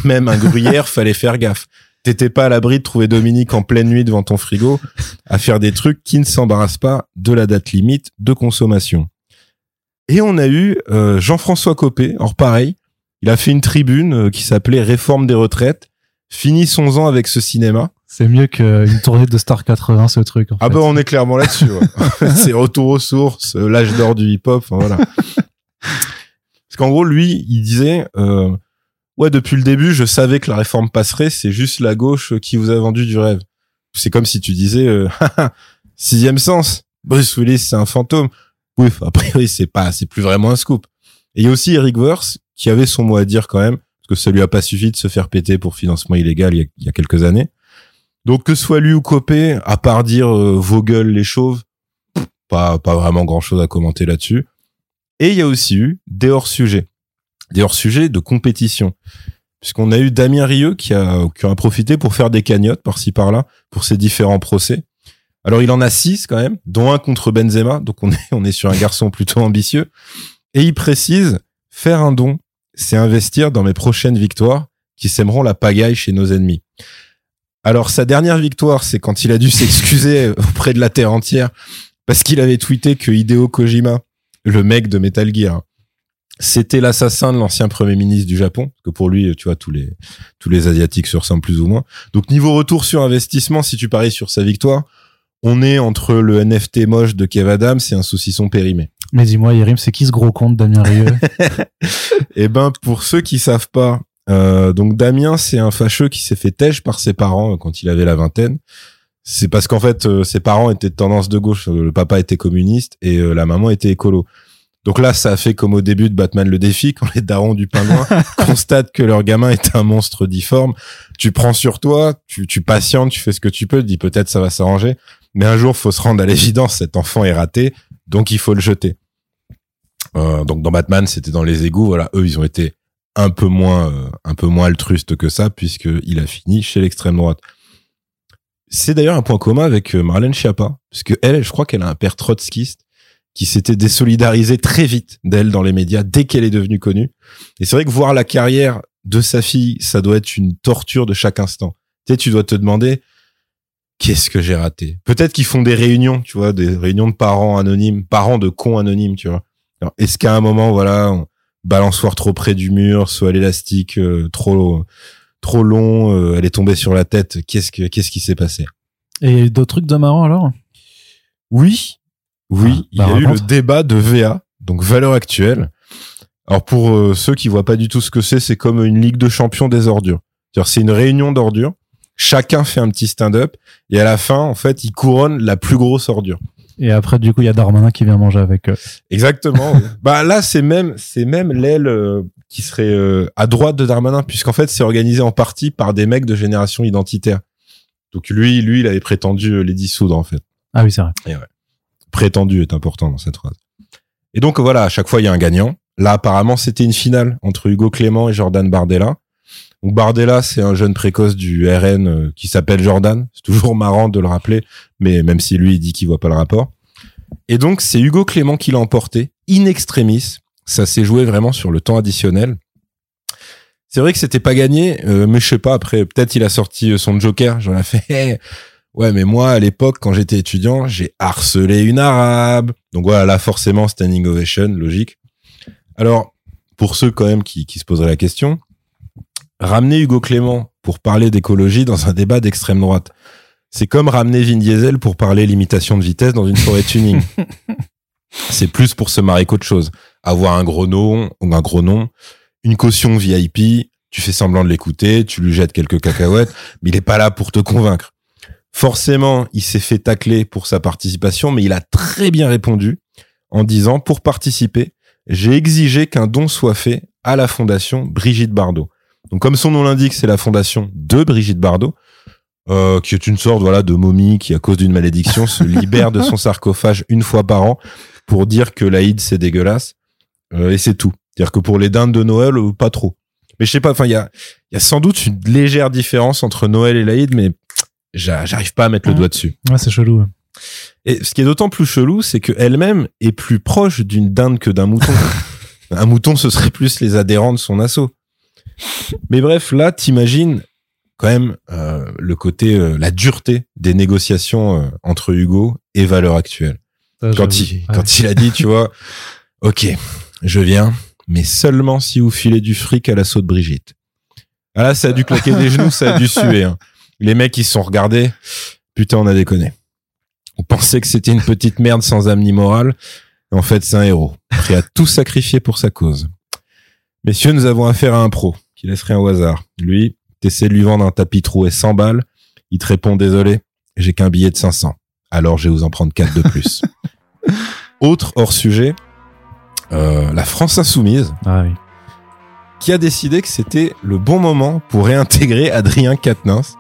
même un gruyère, *laughs* fallait faire gaffe. T'étais pas à l'abri de trouver Dominique en pleine nuit devant ton frigo à faire des trucs qui ne s'embarrassent pas de la date limite de consommation. Et on a eu euh, Jean-François Copé, or pareil, il a fait une tribune euh, qui s'appelait Réforme des retraites. Finissons-en avec ce cinéma. C'est mieux qu'une tournée de Star 80, ce truc. En Ah fait. bah on est clairement là-dessus. ouais. *laughs* *laughs* c'est retour aux sources, euh, l'âge d'or du hip-hop, voilà. Parce qu'en gros, lui, il disait, euh, ouais, depuis le début, je savais que la réforme passerait. C'est juste la gauche qui vous a vendu du rêve. C'est comme si tu disais, euh, *laughs* sixième sens, Bruce Willis, c'est un fantôme. Oui, a priori, c'est pas, c'est plus vraiment un scoop. Et il y a aussi Eric Worth qui avait son mot à dire quand même, parce que ça lui a pas suffi de se faire péter pour financement illégal il y a, quelques années. Donc que soit lui ou Copé, à part dire euh, vos gueules les chauves, pas pas vraiment grand chose à commenter là-dessus. Et il y a aussi eu des hors-sujets, des hors-sujets de compétition, puisqu'on a eu Damien Rieu qui a qui a profité pour faire des cagnottes par-ci par-là pour ses différents procès. Alors il en a six quand même, dont un contre Benzema, donc on est *laughs* on est sur un garçon plutôt ambitieux. Et il précise faire un don, c'est investir dans mes prochaines victoires qui sèmeront la pagaille chez nos ennemis. Alors sa dernière victoire, c'est quand il a dû *laughs* s'excuser auprès de la terre entière parce qu'il avait tweeté que Hideo Kojima, le mec de Metal Gear, c'était l'assassin de l'ancien premier ministre du Japon, que pour lui, tu vois, tous les tous les asiatiques se ressemblent plus ou moins. Donc niveau retour sur investissement, si tu paries sur sa victoire, on est entre le NFT moche de Kev Adams et un saucisson périmé. Mais dis-moi, Yérim, c'est qui ce gros compte, Damien Rieu? *laughs* *laughs* Eh ben, pour ceux qui savent pas, euh, donc Damien, c'est un fâcheux qui s'est fait têche par ses parents euh, quand il avait la vingtaine. C'est parce qu'en fait, euh, ses parents étaient de tendance de gauche. Le papa était communiste et euh, la maman était écolo. Donc là, ça a fait comme au début de Batman le défi, quand les darons du pingouin *laughs* constatent que leur gamin est un monstre difforme. Tu prends sur toi, tu, tu patientes, tu fais ce que tu peux, tu dis peut-être ça va s'arranger. Mais un jour, faut se rendre à l'évidence, cet enfant est raté, donc il faut le jeter. Euh, donc dans Batman, c'était dans les égouts. Voilà, eux, ils ont été un peu moins, euh, un peu moins altruistes que ça, puisque il a fini chez l'extrême droite. C'est d'ailleurs un point commun avec euh, Marlène Schiappa, puisque elle, je crois qu'elle a un père trotskiste qui s'était désolidarisé très vite d'elle dans les médias dès qu'elle est devenue connue. Et c'est vrai que voir la carrière de sa fille, ça doit être une torture de chaque instant. Tu sais, tu dois te demander qu'est-ce que j'ai raté? Peut-être qu'ils font des réunions, tu vois, des réunions de parents anonymes, parents de cons anonymes, tu vois. Est-ce qu'à un moment, voilà, on balançoire trop près du mur, soit l'élastique euh, trop trop long, euh, elle est tombée sur la tête. Qu'est-ce que qu'est-ce qui s'est passé? Et d'autres trucs de marrant alors? Oui, oui, il y a eu le débat de VA, donc valeur actuelle. Alors pour euh, ceux qui voient pas du tout ce que c'est, c'est comme une ligue de champions des ordures. C'est-à-dire c'est une réunion d'ordures. Chacun fait un petit stand-up et à la fin, en fait, ils couronnent la plus grosse ordure. Et après, du coup, il y a Darmanin qui vient manger avec eux. Exactement. oui. *laughs* bah là, c'est même c'est même l'aile euh, qui serait euh, à droite de Darmanin, puisqu'en fait, c'est organisé en partie par des mecs de génération identitaire. Donc lui, lui, il avait prétendu les dissoudre en fait. Ah oui, c'est vrai. Prétendu est important dans cette phrase. Et donc voilà, à chaque fois, il y a un gagnant. Là, apparemment, c'était une finale entre Hugo Clément et Jordan Bardella. Donc Bardella, c'est un jeune précoce du RN euh, qui s'appelle Jordan. C'est toujours marrant de le rappeler, mais même si lui, il dit qu'il voit pas le rapport. Et donc, c'est Hugo Clément qui l'a emporté, in extremis. Ça s'est joué vraiment sur le temps additionnel. C'est vrai que c'était pas gagné, euh, mais je sais pas, après, peut-être il a sorti euh, son Joker. J'en ai fait, Hey, *laughs* ouais, mais moi, à l'époque, quand j'étais étudiant, j'ai harcelé une arabe. Donc voilà, là, forcément, standing ovation, logique. Alors, pour ceux quand même qui, qui se poseraient la question, ramener Hugo Clément pour parler d'écologie dans un débat d'extrême droite, c'est comme ramener Vin Diesel pour parler limitation de vitesse dans une forêt tuning. *laughs* c'est plus pour se marrer qu'autre chose. Avoir un gros nom, un gros nom, une caution VIP, tu fais semblant de l'écouter, tu lui jettes quelques cacahuètes, mais il est pas là pour te convaincre. Forcément, il s'est fait tacler pour sa participation, mais il a très bien répondu en disant, pour participer, j'ai exigé qu'un don soit fait à la fondation Brigitte Bardot. Donc, comme son nom l'indique, c'est la fondation de Brigitte Bardot, euh, qui est une sorte voilà de momie qui, à cause d'une malédiction, se *laughs* libère de son sarcophage une fois par an pour dire que l'Aïd c'est dégueulasse. Euh, et c'est tout. C'est-à-dire que pour les dindes de Noël, euh, pas trop. Mais je sais pas, enfin, il y a, y a sans doute une légère différence entre Noël et l'Aïd, mais j'arrive pas à mettre le doigt dessus. Ouais, c'est chelou. ouais. Et ce qui est d'autant plus chelou, c'est qu'elle-même est plus proche d'une dinde que d'un mouton. *laughs* Un mouton, ce serait plus les adhérents de son assaut. Mais bref, là, t'imagines quand même euh, le côté, euh, la dureté des négociations euh, entre Hugo et Valeurs Actuelles. Ça, Quand il, Ouais. quand il a dit, tu vois, ok, je viens, mais seulement si vous filez du fric à l'assaut de Brigitte. Ah là, ça a dû claquer des genoux, ça a dû suer. hein. Les mecs, ils se sont regardés. Putain, on a déconné. On pensait que c'était une petite merde sans âme ni morale. En fait, c'est un héros, prêt à tout sacrifier pour sa cause. Messieurs, nous avons affaire à un pro, qui laisse rien au hasard. Lui, t'essaies de lui vendre un tapis troué 100 balles. Il te répond, désolé, j'ai qu'un billet de 500. Alors, je vais vous en prendre quatre de plus. *laughs* Autre hors sujet, euh, la France Insoumise, Ah oui. Qui a décidé que c'était le bon moment pour réintégrer Adrien Quatennens.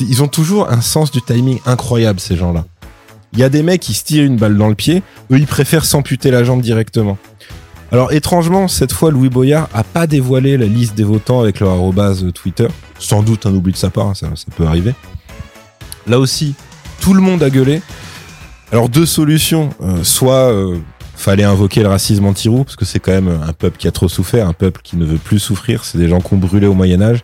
Ils ont toujours un sens du timing incroyable, ces gens-là. Il y a des mecs qui se tirent une balle dans le pied, eux ils préfèrent s'amputer la jambe directement. Alors étrangement, cette fois Louis Boyard a pas dévoilé la liste des votants avec leur arrobase Twitter. Sans doute un oubli de sa part, hein, ça, ça peut arriver. Là aussi, tout le monde a gueulé. Alors deux solutions, Euh, soit euh, fallait invoquer le racisme anti-roux, parce que c'est quand même un peuple qui a trop souffert, un peuple qui ne veut plus souffrir, c'est des gens qui ont brûlé au Moyen Âge.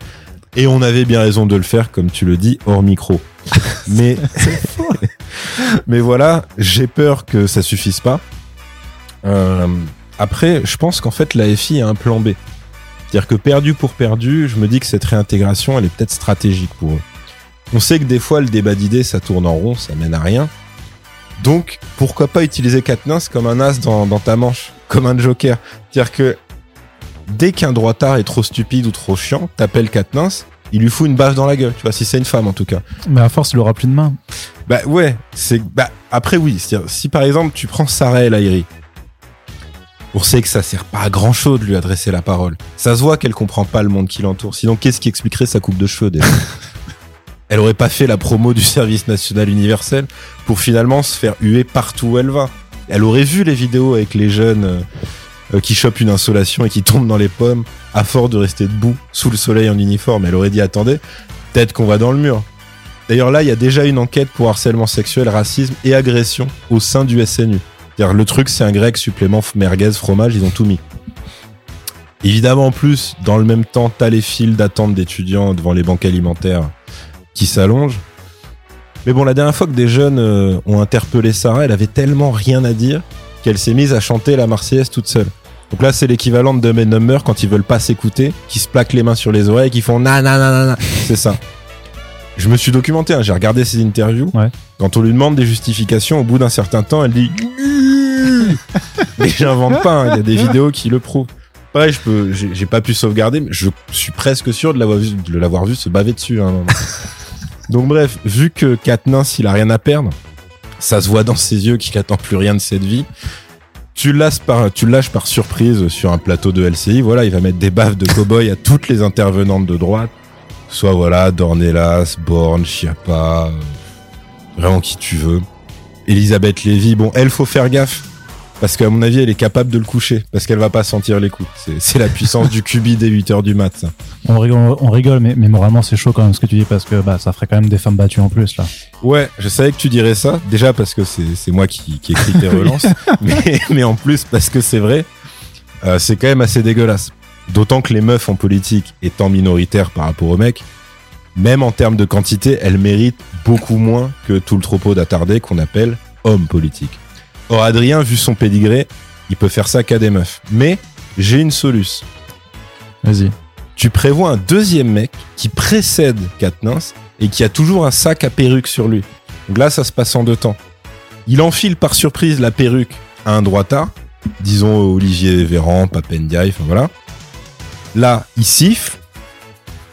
Et on avait bien raison de le faire, comme tu le dis, hors micro. *laughs* Mais, *laughs* mais voilà, j'ai peur que ça suffise pas. Euh, après, je pense qu'en fait, la FI a un plan B. C'est-à-dire que perdu pour perdu, je me dis que cette réintégration, elle est peut-être stratégique pour eux. On sait que des fois, le débat d'idées, ça tourne en rond, ça mène à rien. Donc, pourquoi pas utiliser Katniss comme un as dans, dans ta manche, comme un joker? C'est-à-dire que dès qu'un droitard est trop stupide ou trop chiant, t'appelles Katniss, il lui fout une baffe dans la gueule, tu vois, si c'est une femme en tout cas. Mais à force, il aura plus de main. Bah ouais, c'est bah après oui, c'est-à-dire si par exemple tu prends Sarah El Haïry, on sait que ça sert pas à grand chose de lui adresser la parole. Ça se voit qu'elle comprend pas le monde qui l'entoure. Sinon, qu'est-ce qui expliquerait sa coupe de cheveux déjà? *laughs* Elle aurait pas fait la promo du service national universel pour finalement se faire huer partout où elle va. Elle aurait vu les vidéos avec les jeunes, euh, qui chope une insolation et qui tombe dans les pommes à force de rester debout sous le soleil en uniforme. Elle aurait dit attendez, peut-être qu'on va dans le mur. D'ailleurs là, il y a déjà une enquête pour harcèlement sexuel, racisme et agression au sein du SNU. C'est-à-dire le truc, c'est un grec supplément merguez fromage, ils ont tout mis. Évidemment, en plus, dans le même temps, t'as les files d'attente d'étudiants devant les banques alimentaires qui s'allongent. Mais bon, la dernière fois que des jeunes euh, ont interpellé Sarah, elle avait tellement rien à dire qu'elle s'est mise à chanter la Marseillaise toute seule. Donc là, c'est l'équivalent de Dumb and Number quand ils veulent pas s'écouter, qui se plaquent les mains sur les oreilles, qui font na na na na na. *laughs* C'est ça. Je me suis documenté, hein, j'ai regardé ses interviews. Ouais. Quand on lui demande des justifications, au bout d'un certain temps, elle dit. *laughs* Mais j'invente pas, hein, il y a des vidéos qui le prouvent. Pareil, je peux, j'ai pas pu sauvegarder, mais je suis presque sûr de l'avoir vu, de l'avoir vu se baver dessus. moment. *laughs* Donc bref, vu que Katniss, il a rien à perdre, ça se voit dans ses yeux qu'il attend plus rien de cette vie. Tu lâches par, lâches par surprise sur un plateau de LCI. Voilà, il va mettre des baffes de cow-boy à toutes les intervenantes de droite. Soit voilà, Dornelas, Born, Chiappa, euh, vraiment qui tu veux. Elisabeth Lévy, bon, elle faut faire gaffe. Parce qu'à mon avis, elle est capable de le coucher. Parce qu'elle va pas sentir les coups. C'est- la puissance du cubi des 8 heures du mat, ça. On rigole, on rigole mais, mais moralement, c'est chaud quand même ce que tu dis parce que bah, ça ferait quand même des femmes battues en plus là. Ouais, je savais que tu dirais ça. Déjà parce que c'est c'est moi qui, qui écris tes relances. *laughs* mais, mais en plus parce que c'est vrai. euh, c'est quand même assez dégueulasse. D'autant que les meufs en politique étant minoritaires par rapport aux mecs, même en termes de quantité, elles méritent beaucoup moins que tout le troupeau d'attardés qu'on appelle hommes politiques. Or, Adrien, vu son pédigré, il peut faire ça qu'à des meufs. Mais j'ai une solution. Vas-y. Tu prévois un deuxième mec qui précède Katniss et qui a toujours un sac à perruque sur lui. Donc là, ça se passe en deux temps. Il enfile par surprise la perruque à un droitard, disons Olivier Véran, Papendiaï, enfin voilà. Là, il siffle,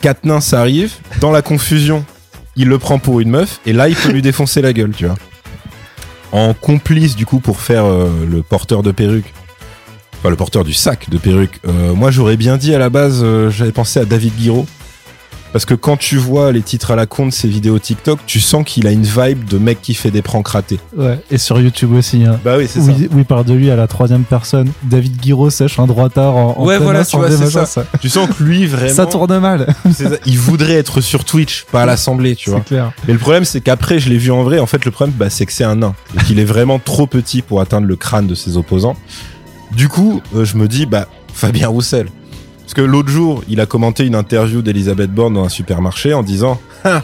Katniss arrive, dans la confusion, il le prend pour une meuf, et là, il peut lui défoncer la gueule, tu vois. En complice, du coup, pour faire euh, le porteur de perruque, enfin le porteur du sac de perruque, euh, moi, j'aurais bien dit à la base, euh, j'avais pensé à David Guiraud. Parce que quand tu vois les titres à la con de ses vidéos TikTok, tu sens qu'il a une vibe de mec qui fait des pranks ratés. Ouais. Et sur YouTube aussi. Hein. Bah oui, c'est où il parle de lui à la troisième personne. David Guiraud sèche un droitard en, en Ouais, voilà, tu vois, c'est ça. Tu sens que lui, *laughs* vraiment, Ça tourne mal. ça, il voudrait être sur Twitch, pas à l'Assemblée, tu vois. C'est clair. Mais le problème, c'est qu'après, je l'ai vu en vrai. En fait, le problème, bah, c'est que c'est un nain. Et qu'il est vraiment trop petit pour atteindre le crâne de ses opposants. Du coup, euh, je me dis, bah, Fabien Roussel. Parce que l'autre jour, il a commenté une interview d'Elisabeth Borne dans un supermarché en disant, ah,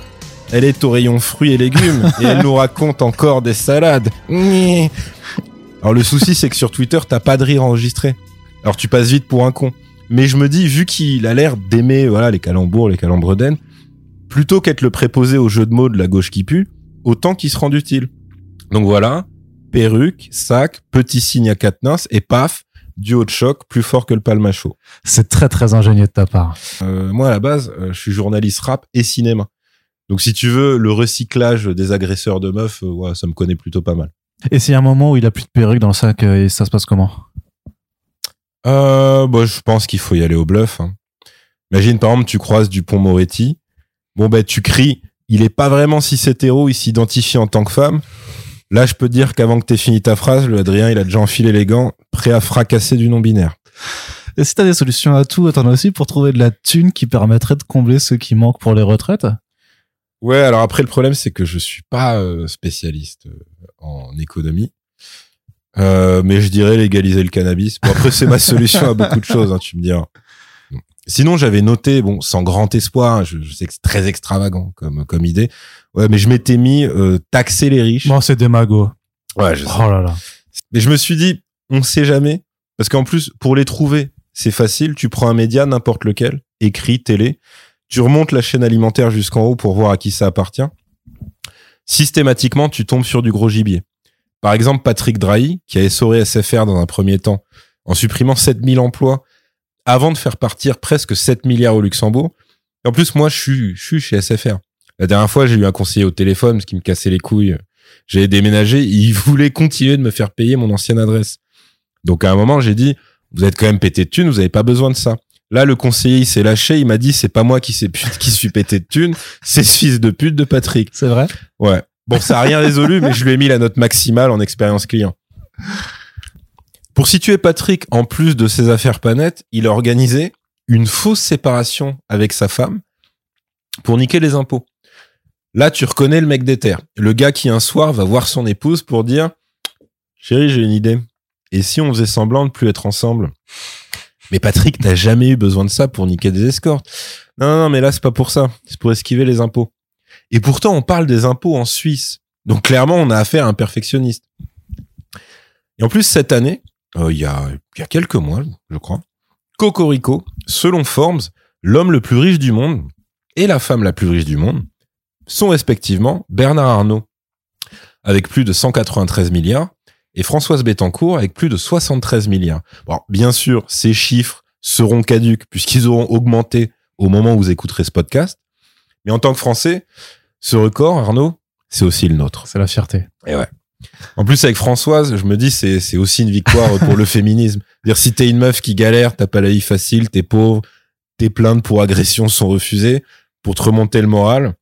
elle est au rayon fruits et légumes et elle nous raconte encore des salades. Alors le souci, c'est que sur Twitter, t'as pas de rire enregistré. Alors tu passes vite pour un con. Mais je me dis, vu qu'il a l'air d'aimer, voilà, les calembours, les calembredaines, plutôt qu'être le préposé au jeu de mots de la gauche qui pue, autant qu'il se rende utile. Donc voilà, perruque, sac, petit signe à Katniss et paf, duo de choc plus fort que le palmacho. C'est très très ingénieux de ta part. Euh, moi à la base, euh, je suis journaliste rap et cinéma. Donc si tu veux, le recyclage des agresseurs de meufs, euh, ouais, ça me connaît plutôt pas mal. Et s'il y a un moment où il a plus de perruque dans le sac, et ça se passe comment? Euh, bah, je pense qu'il faut y aller au bluff. hein. Imagine par exemple, tu croises Dupont Moretti. Bon ben tu cries, il est pas vraiment cis hétéro, il s'identifie en tant que femme. Là, je peux te dire qu'avant que t'aies fini ta phrase, le Adrien, il a déjà enfilé les gants, prêt à fracasser du non-binaire. Et si t'as des solutions à tout, t'en as aussi pour trouver de la thune qui permettrait de combler ceux qui manquent pour les retraites? Ouais, alors après le problème c'est que je suis pas euh, spécialiste euh, en économie, Euh, mais je dirais légaliser le cannabis. Bon après c'est ma solution à beaucoup de choses, hein, tu me diras. Sinon j'avais noté, bon sans grand espoir, hein, je, je sais que c'est très extravagant comme comme idée, ouais, mais je m'étais mis euh, taxer les riches. Bon, c'est des magots. Ouais, je sais. Oh là là. Mais je me suis dit, on sait jamais, parce qu'en plus pour les trouver c'est facile. Tu prends un média n'importe lequel, écrit, télé, tu remontes la chaîne alimentaire jusqu'en haut pour voir à qui ça appartient. Systématiquement, tu tombes sur du gros gibier. Par exemple, Patrick Drahi, qui a essoré SFR dans un premier temps en supprimant 7000 emplois avant de faire partir presque 7 milliards au Luxembourg. Et en plus, moi, je suis, je suis chez SFR. La dernière fois, j'ai eu un conseiller au téléphone, ce qui me cassait les couilles. J'ai déménagé, il *laughs* voulait continuer de me faire payer mon ancienne adresse. Donc à un moment, j'ai dit, vous êtes quand même pété de thunes, vous avez pas besoin de ça. Là, le conseiller, il s'est lâché, il m'a dit, c'est pas moi qui, sais pute, *laughs* qui suis pété de thunes, c'est ce fils de pute de Patrick. C'est vrai? Ouais. Bon, ça a rien résolu, mais je lui ai mis la note maximale en expérience client. Pour situer Patrick, en plus de ses affaires pas nettes, il a organisé une fausse séparation avec sa femme pour niquer les impôts. Là, tu reconnais le mec des terres. Le gars qui un soir va voir son épouse pour dire Chérie, j'ai une idée. Et si on faisait semblant de plus être ensemble? Mais Patrick, t'as jamais eu besoin de ça pour niquer des escortes. Non, non, mais là, c'est pas pour ça. C'est pour esquiver les impôts. Et pourtant, on parle des impôts en Suisse. Donc clairement, on a affaire à un perfectionniste. Et en plus, cette année, euh, il y, a, y a quelques mois, je crois, Cocorico, selon Forbes, l'homme le plus riche du monde et la femme la plus riche du monde sont respectivement Bernard Arnault, avec plus de 193 milliards, et Françoise Bettencourt avec plus de 73 milliards. Bon, bien sûr, ces chiffres seront caduques puisqu'ils auront augmenté au moment où vous écouterez ce podcast. Mais en tant que Français, ce record, Arnaud, c'est aussi le nôtre. C'est la fierté. Et ouais. En plus, avec Françoise, je me dis, c'est, c'est aussi une victoire pour le *laughs* féminisme. Dire, si t'es une meuf qui galère, t'as pas la vie facile, t'es pauvre, tes plaintes pour agression sont refusées, pour te remonter le moral,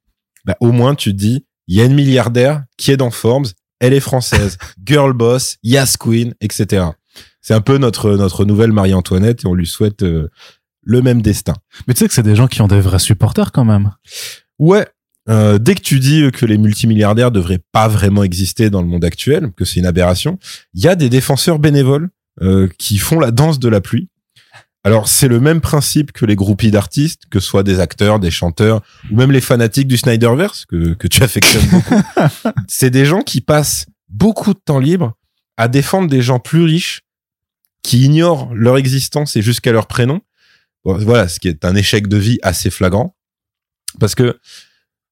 bah, au moins, tu te dis, il y a une milliardaire qui est dans Forbes, elle est française, *laughs* girl boss, Yas Queen, etc. C'est un peu notre, notre nouvelle Marie-Antoinette et on lui souhaite euh, le même destin. Mais tu sais que c'est des gens qui ont des vrais supporters quand même. Ouais. Euh, dès que tu dis que les multimilliardaires devraient pas vraiment exister dans le monde actuel, que c'est une aberration, il y a des défenseurs bénévoles euh, qui font la danse de la pluie. Alors c'est le même principe que les groupies d'artistes, que ce soit des acteurs, des chanteurs, ou même les fanatiques du Snyderverse que, que tu affectionnes beaucoup. *laughs* c'est des gens qui passent beaucoup de temps libre à défendre des gens plus riches qui ignorent leur existence et jusqu'à leur prénom. Voilà, ce qui est un échec de vie assez flagrant. Parce que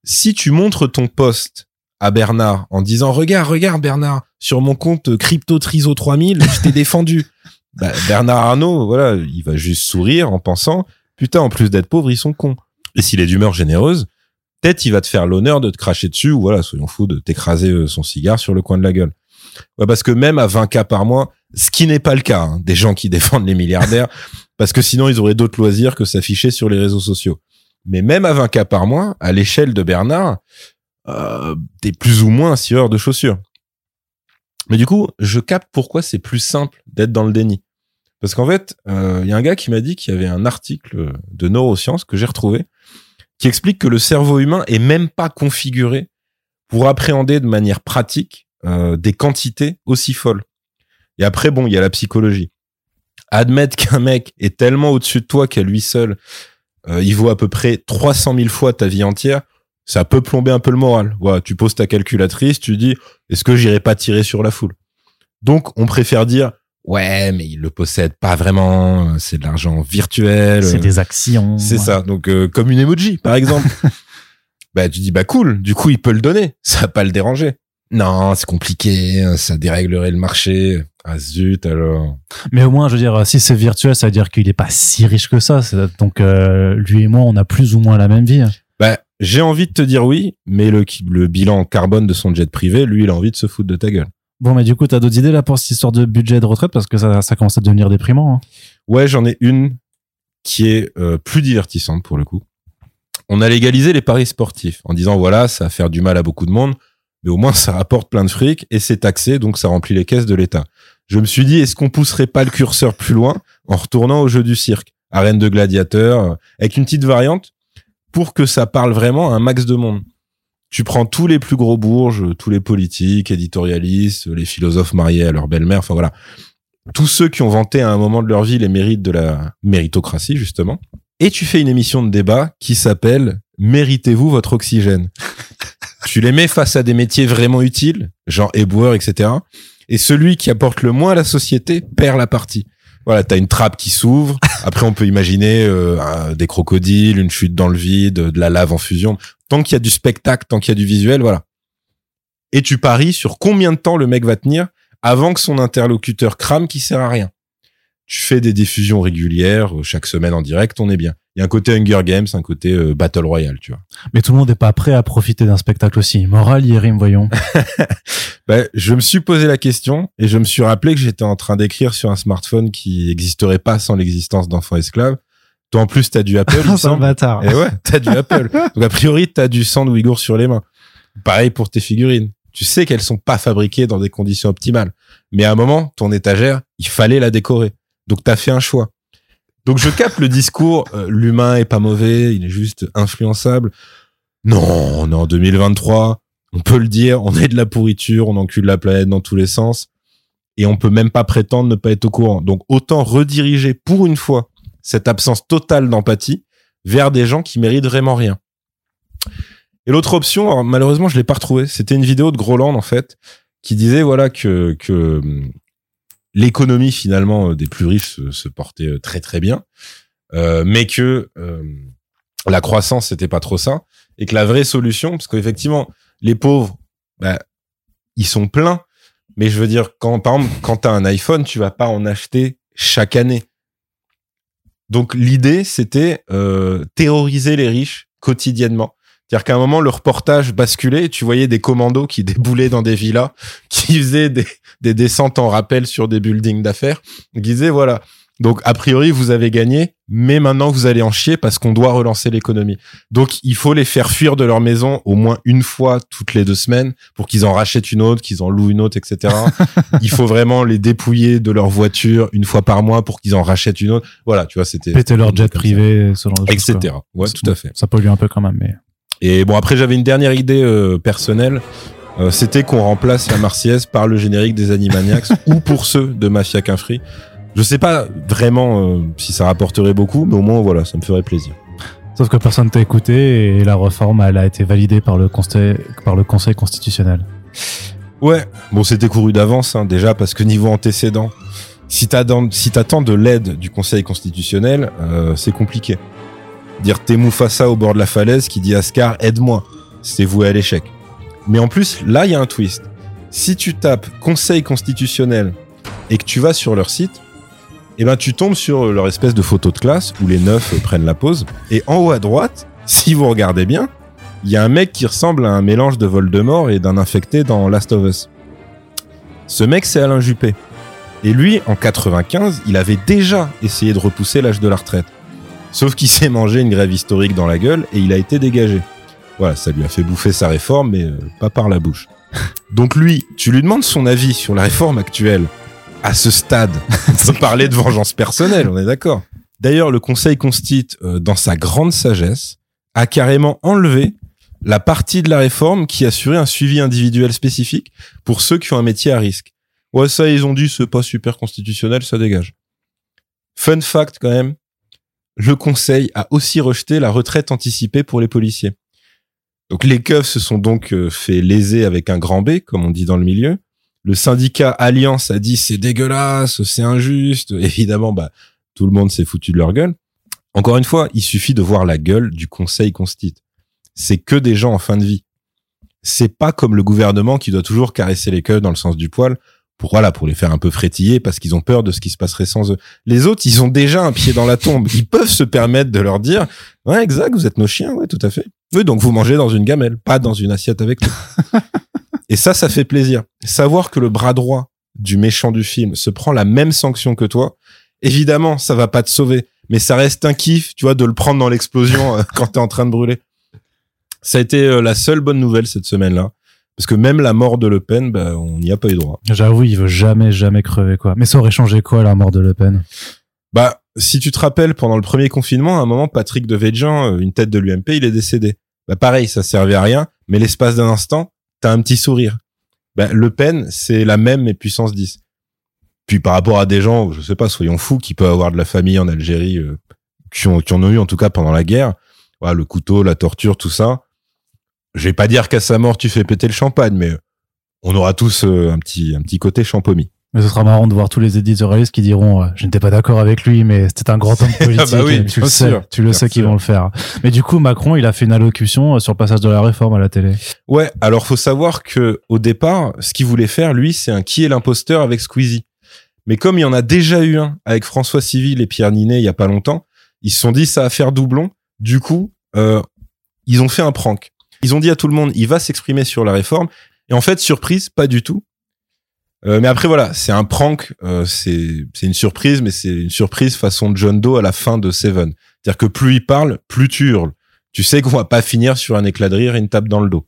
si tu montres ton poste à Bernard en disant regarde regarde Bernard sur mon compte crypto triso 3000 je t'ai défendu bah, Bernard Arnault voilà il va juste sourire en pensant putain en plus d'être pauvre ils sont cons. Et s'il est d'humeur généreuse peut-être il va te faire l'honneur de te cracher dessus ou voilà soyons fous de t'écraser euh, son cigare sur le coin de la gueule. Ouais, parce que même à 20 k par mois ce qui n'est pas le cas hein, des gens qui *laughs* défendent les milliardaires parce que sinon ils auraient d'autres loisirs que s'afficher sur les réseaux sociaux. Mais même à 20 k par mois, à l'échelle de Bernard, euh, t'es plus ou moins un scieur de chaussures. Mais du coup, je capte pourquoi c'est plus simple d'être dans le déni. Parce qu'en fait, il euh, y a un gars qui m'a dit qu'il y avait un article de neurosciences que j'ai retrouvé qui explique que le cerveau humain est même pas configuré pour appréhender de manière pratique euh, des quantités aussi folles. Et après, bon, il y a la psychologie. Admettre qu'un mec est tellement au-dessus de toi qu'à lui seul, euh, il vaut à peu près 300 000 fois ta vie entière, ça peut plomber un peu le moral. Voilà, tu poses ta calculatrice, tu dis, est-ce que j'irai pas tirer sur la foule? Donc, on préfère dire, ouais, mais il le possède pas vraiment, c'est de l'argent virtuel. C'est des actions. C'est ça. Donc, euh, comme une emoji, par exemple. *laughs* bah, tu dis, bah cool, du coup, il peut le donner, ça va pas le déranger. Non, c'est compliqué, ça déréglerait le marché. Ah zut alors. Mais au moins, je veux dire, si c'est virtuel, ça veut dire qu'il est pas si riche que ça. Donc euh, lui et moi, on a plus ou moins la même vie. J'ai envie de te dire oui, mais le, le bilan carbone de son jet privé, lui, il a envie de se foutre de ta gueule. Bon, mais du coup, t'as d'autres idées là pour cette histoire de budget de retraite? Parce que ça, ça commence à devenir déprimant. Hein. Ouais, j'en ai une qui est euh, plus divertissante pour le coup. On a légalisé les paris sportifs en disant voilà, ça va faire du mal à beaucoup de monde, mais au moins *laughs* ça rapporte plein de fric et c'est taxé, donc ça remplit les caisses de l'État je me suis dit, est-ce qu'on pousserait pas le curseur plus loin en retournant au jeu du cirque, arène de gladiateurs, euh, avec une petite variante pour que ça parle vraiment à un max de monde. Tu prends tous les plus gros bourges, tous les politiques, éditorialistes, les philosophes mariés à leur belle-mère, enfin voilà. Tous ceux qui ont vanté à un moment de leur vie les mérites de la méritocratie, justement. Et tu fais une émission de débat qui s'appelle Méritez-vous votre oxygène? *laughs* tu les mets face à des métiers vraiment utiles, genre éboueur, etc. Et celui qui apporte le moins à la société perd la partie. Voilà, t'as une trappe qui s'ouvre. *laughs* Après, on peut imaginer euh, des crocodiles, une chute dans le vide, de la lave en fusion. Tant qu'il y a du spectacle, tant qu'il y a du visuel, voilà. Et tu paries sur combien de temps le mec va tenir avant que son interlocuteur crame qui sert à rien tu fais des diffusions régulières euh, chaque semaine en direct, on est bien. Il y a un côté Hunger Games, un côté euh, Battle Royale, tu vois. Mais tout le monde n'est pas prêt à profiter d'un spectacle aussi. Moral, Yérim, voyons. *laughs* ben, je me suis posé la question et je me suis rappelé que j'étais en train d'écrire sur un smartphone qui n'existerait pas sans l'existence d'enfants esclaves. Toi, en plus, t'as du *laughs* Apple, il semble. bâtard. Et ouais, t'as du Apple. *laughs* Donc, a priori, t'as du sang de Ouïghour sur les mains. Pareil pour tes figurines. Tu sais qu'elles sont pas fabriquées dans des conditions optimales. Mais à un moment, ton étagère, il fallait la décorer. Donc t'as fait un choix. Donc je capte le discours, euh, l'humain est pas mauvais, il est juste influençable. Non, on est en 2023, on peut le dire, on est de la pourriture, on encule la planète dans tous les sens, et on peut même pas prétendre ne pas être au courant. Donc autant rediriger pour une fois cette absence totale d'empathie vers des gens qui méritent vraiment rien. Et l'autre option, malheureusement je l'ai pas retrouvée, c'était une vidéo de Groland en fait, qui disait voilà que l'économie finalement euh, des plus riches se, portait euh, très très bien, euh, mais que la croissance c'était pas trop ça, et que la vraie solution, parce qu'effectivement les pauvres, bah, ils sont pleins, mais je veux dire quand par exemple quand t'as un iPhone, tu vas pas en acheter chaque année. Donc l'idée c'était terroriser les riches quotidiennement. C'est-à-dire qu'à un moment, le reportage basculait, tu voyais des commandos qui *laughs* déboulaient dans des villas, qui faisaient des, des descentes en rappel sur des buildings d'affaires, qui disaient, voilà, donc a priori, vous avez gagné, mais maintenant vous allez en chier parce qu'on doit relancer l'économie. Donc il faut les faire fuir de leur maison au moins une fois toutes les deux semaines pour qu'ils en rachètent une autre, qu'ils en louent une autre, etc. *laughs* il faut vraiment les dépouiller de leur voiture une fois par mois pour qu'ils en rachètent une autre. Voilà, tu vois, c'était... Péter leur jet privé, selon Etc. Ouais, tout à fait. Ça pollue un peu quand même, mais... Et bon, après, j'avais une dernière idée euh, personnelle. Euh, c'était qu'on remplace la Marseillaise par le générique des Animaniacs *laughs* ou pour ceux de Mafia Qu'un Je sais pas vraiment euh, si ça rapporterait beaucoup, mais au moins, voilà, ça me ferait plaisir. Sauf que personne t'a écouté et la réforme, elle a été validée par le conseil, par le conseil constitutionnel. Ouais, bon, c'était couru d'avance, hein, déjà, parce que niveau antécédent, si t'attends si de l'aide du conseil constitutionnel, c'est compliqué dire t'es au bord de la falaise qui dit Ascar aide-moi. C'est voué à l'échec. Mais en plus, là, il y a un twist. Si tu tapes Conseil constitutionnel et que tu vas sur leur site, eh ben, tu tombes sur leur espèce de photo de classe où les neufs prennent la pause. Et en haut à droite, *laughs* si vous regardez bien, il y a un mec qui ressemble à un mélange de Voldemort et d'un infecté dans Last of Us. Ce mec, c'est Alain Juppé. Et lui, en 95, il avait déjà essayé de repousser l'âge de la retraite. Sauf qu'il *laughs* s'est mangé une grève historique dans la gueule et il a été dégagé. Voilà, ça lui a fait bouffer sa réforme, mais euh, pas par la bouche. *laughs* Donc lui, tu lui demandes son avis sur la réforme actuelle. À ce stade, *laughs* sans parler de vengeance personnelle, on est d'accord. D'ailleurs, le Conseil constite, euh, dans sa grande sagesse, a carrément enlevé la partie de la réforme qui assurait un suivi individuel spécifique pour ceux qui ont un métier à risque. Ouais, ça, ils ont dit, c'est pas super constitutionnel, ça dégage. Fun fact quand même, le Conseil a aussi rejeté la retraite anticipée pour les policiers. Donc les keufs se sont donc euh, fait léser avec un grand B, comme on dit dans le milieu. Le syndicat Alliance a dit c'est dégueulasse, c'est injuste. *laughs* Évidemment, bah tout le monde s'est foutu de leur gueule. Encore une fois, il suffit de voir la gueule du Conseil constite. C'est que des gens en fin de vie. C'est pas comme le gouvernement qui doit toujours caresser les keufs dans le sens du poil pour voilà pour les faire un peu frétiller parce qu'ils ont peur de ce qui se passerait sans eux. Les autres, ils ont déjà un pied dans la tombe. Ils peuvent se permettre de leur dire "Ouais, exact, vous êtes nos chiens, ouais, tout à fait." Oui, donc vous mangez dans une gamelle, pas dans une assiette avec nous. Et ça ça fait plaisir. Savoir que le bras droit du méchant du film se prend la même sanction que toi, évidemment, ça va pas te sauver, mais ça reste un kiff, tu vois, de le prendre dans l'explosion euh, quand t'es en train de brûler. Ça a été euh, la seule bonne nouvelle cette semaine-là. Parce que même la mort de Le Pen, bah, on n'y a pas eu droit. J'avoue, il veut jamais, jamais crever, quoi. Mais ça aurait changé quoi, la mort de Le Pen? Bah, si tu te rappelles, pendant le premier confinement, à un moment, Patrick de Devedjian, euh, une tête de l'UMP, il est décédé. Bah, pareil, ça servait à rien, mais l'espace d'un instant, t'as un petit sourire. Bah, Le Pen, c'est la même, mais puissance 10. Puis par rapport à des gens, je sais pas, soyons fous, qui peuvent avoir de la famille en Algérie, euh, qui, ont, qui en ont eu en tout cas pendant la guerre, voilà, le couteau, la torture, tout ça, je vais pas dire qu'à sa mort tu fais péter le champagne, mais on aura tous euh, un petit un petit côté champomis. Mais ce sera marrant de voir tous les éditorialistes qui diront euh, je n'étais pas d'accord avec lui, mais c'était un grand homme politique. *laughs* bah oui, tu le sais, tu le sais qu'ils vont le faire. Mais du coup, Macron, il a fait une allocution euh, sur le passage de la réforme à la télé. Ouais, alors faut savoir que au départ, ce qu'il voulait faire, lui, c'est un qui est l'imposteur avec Squeezie. Mais comme il y en a déjà eu un avec François Civil et Pierre Ninet il y a pas longtemps, ils se sont dit ça va faire doublon. Du coup, euh, ils ont fait un prank. Ils ont dit à tout le monde, il va s'exprimer sur la réforme. Et en fait, surprise, pas du tout. Euh, mais après voilà, c'est un prank, euh, c'est une surprise, mais c'est une surprise façon John Doe à la fin de Seven. C'est-à-dire que plus il parle, plus tu hurles. Tu sais qu'on va pas finir sur un éclat de rire et une tape dans le dos.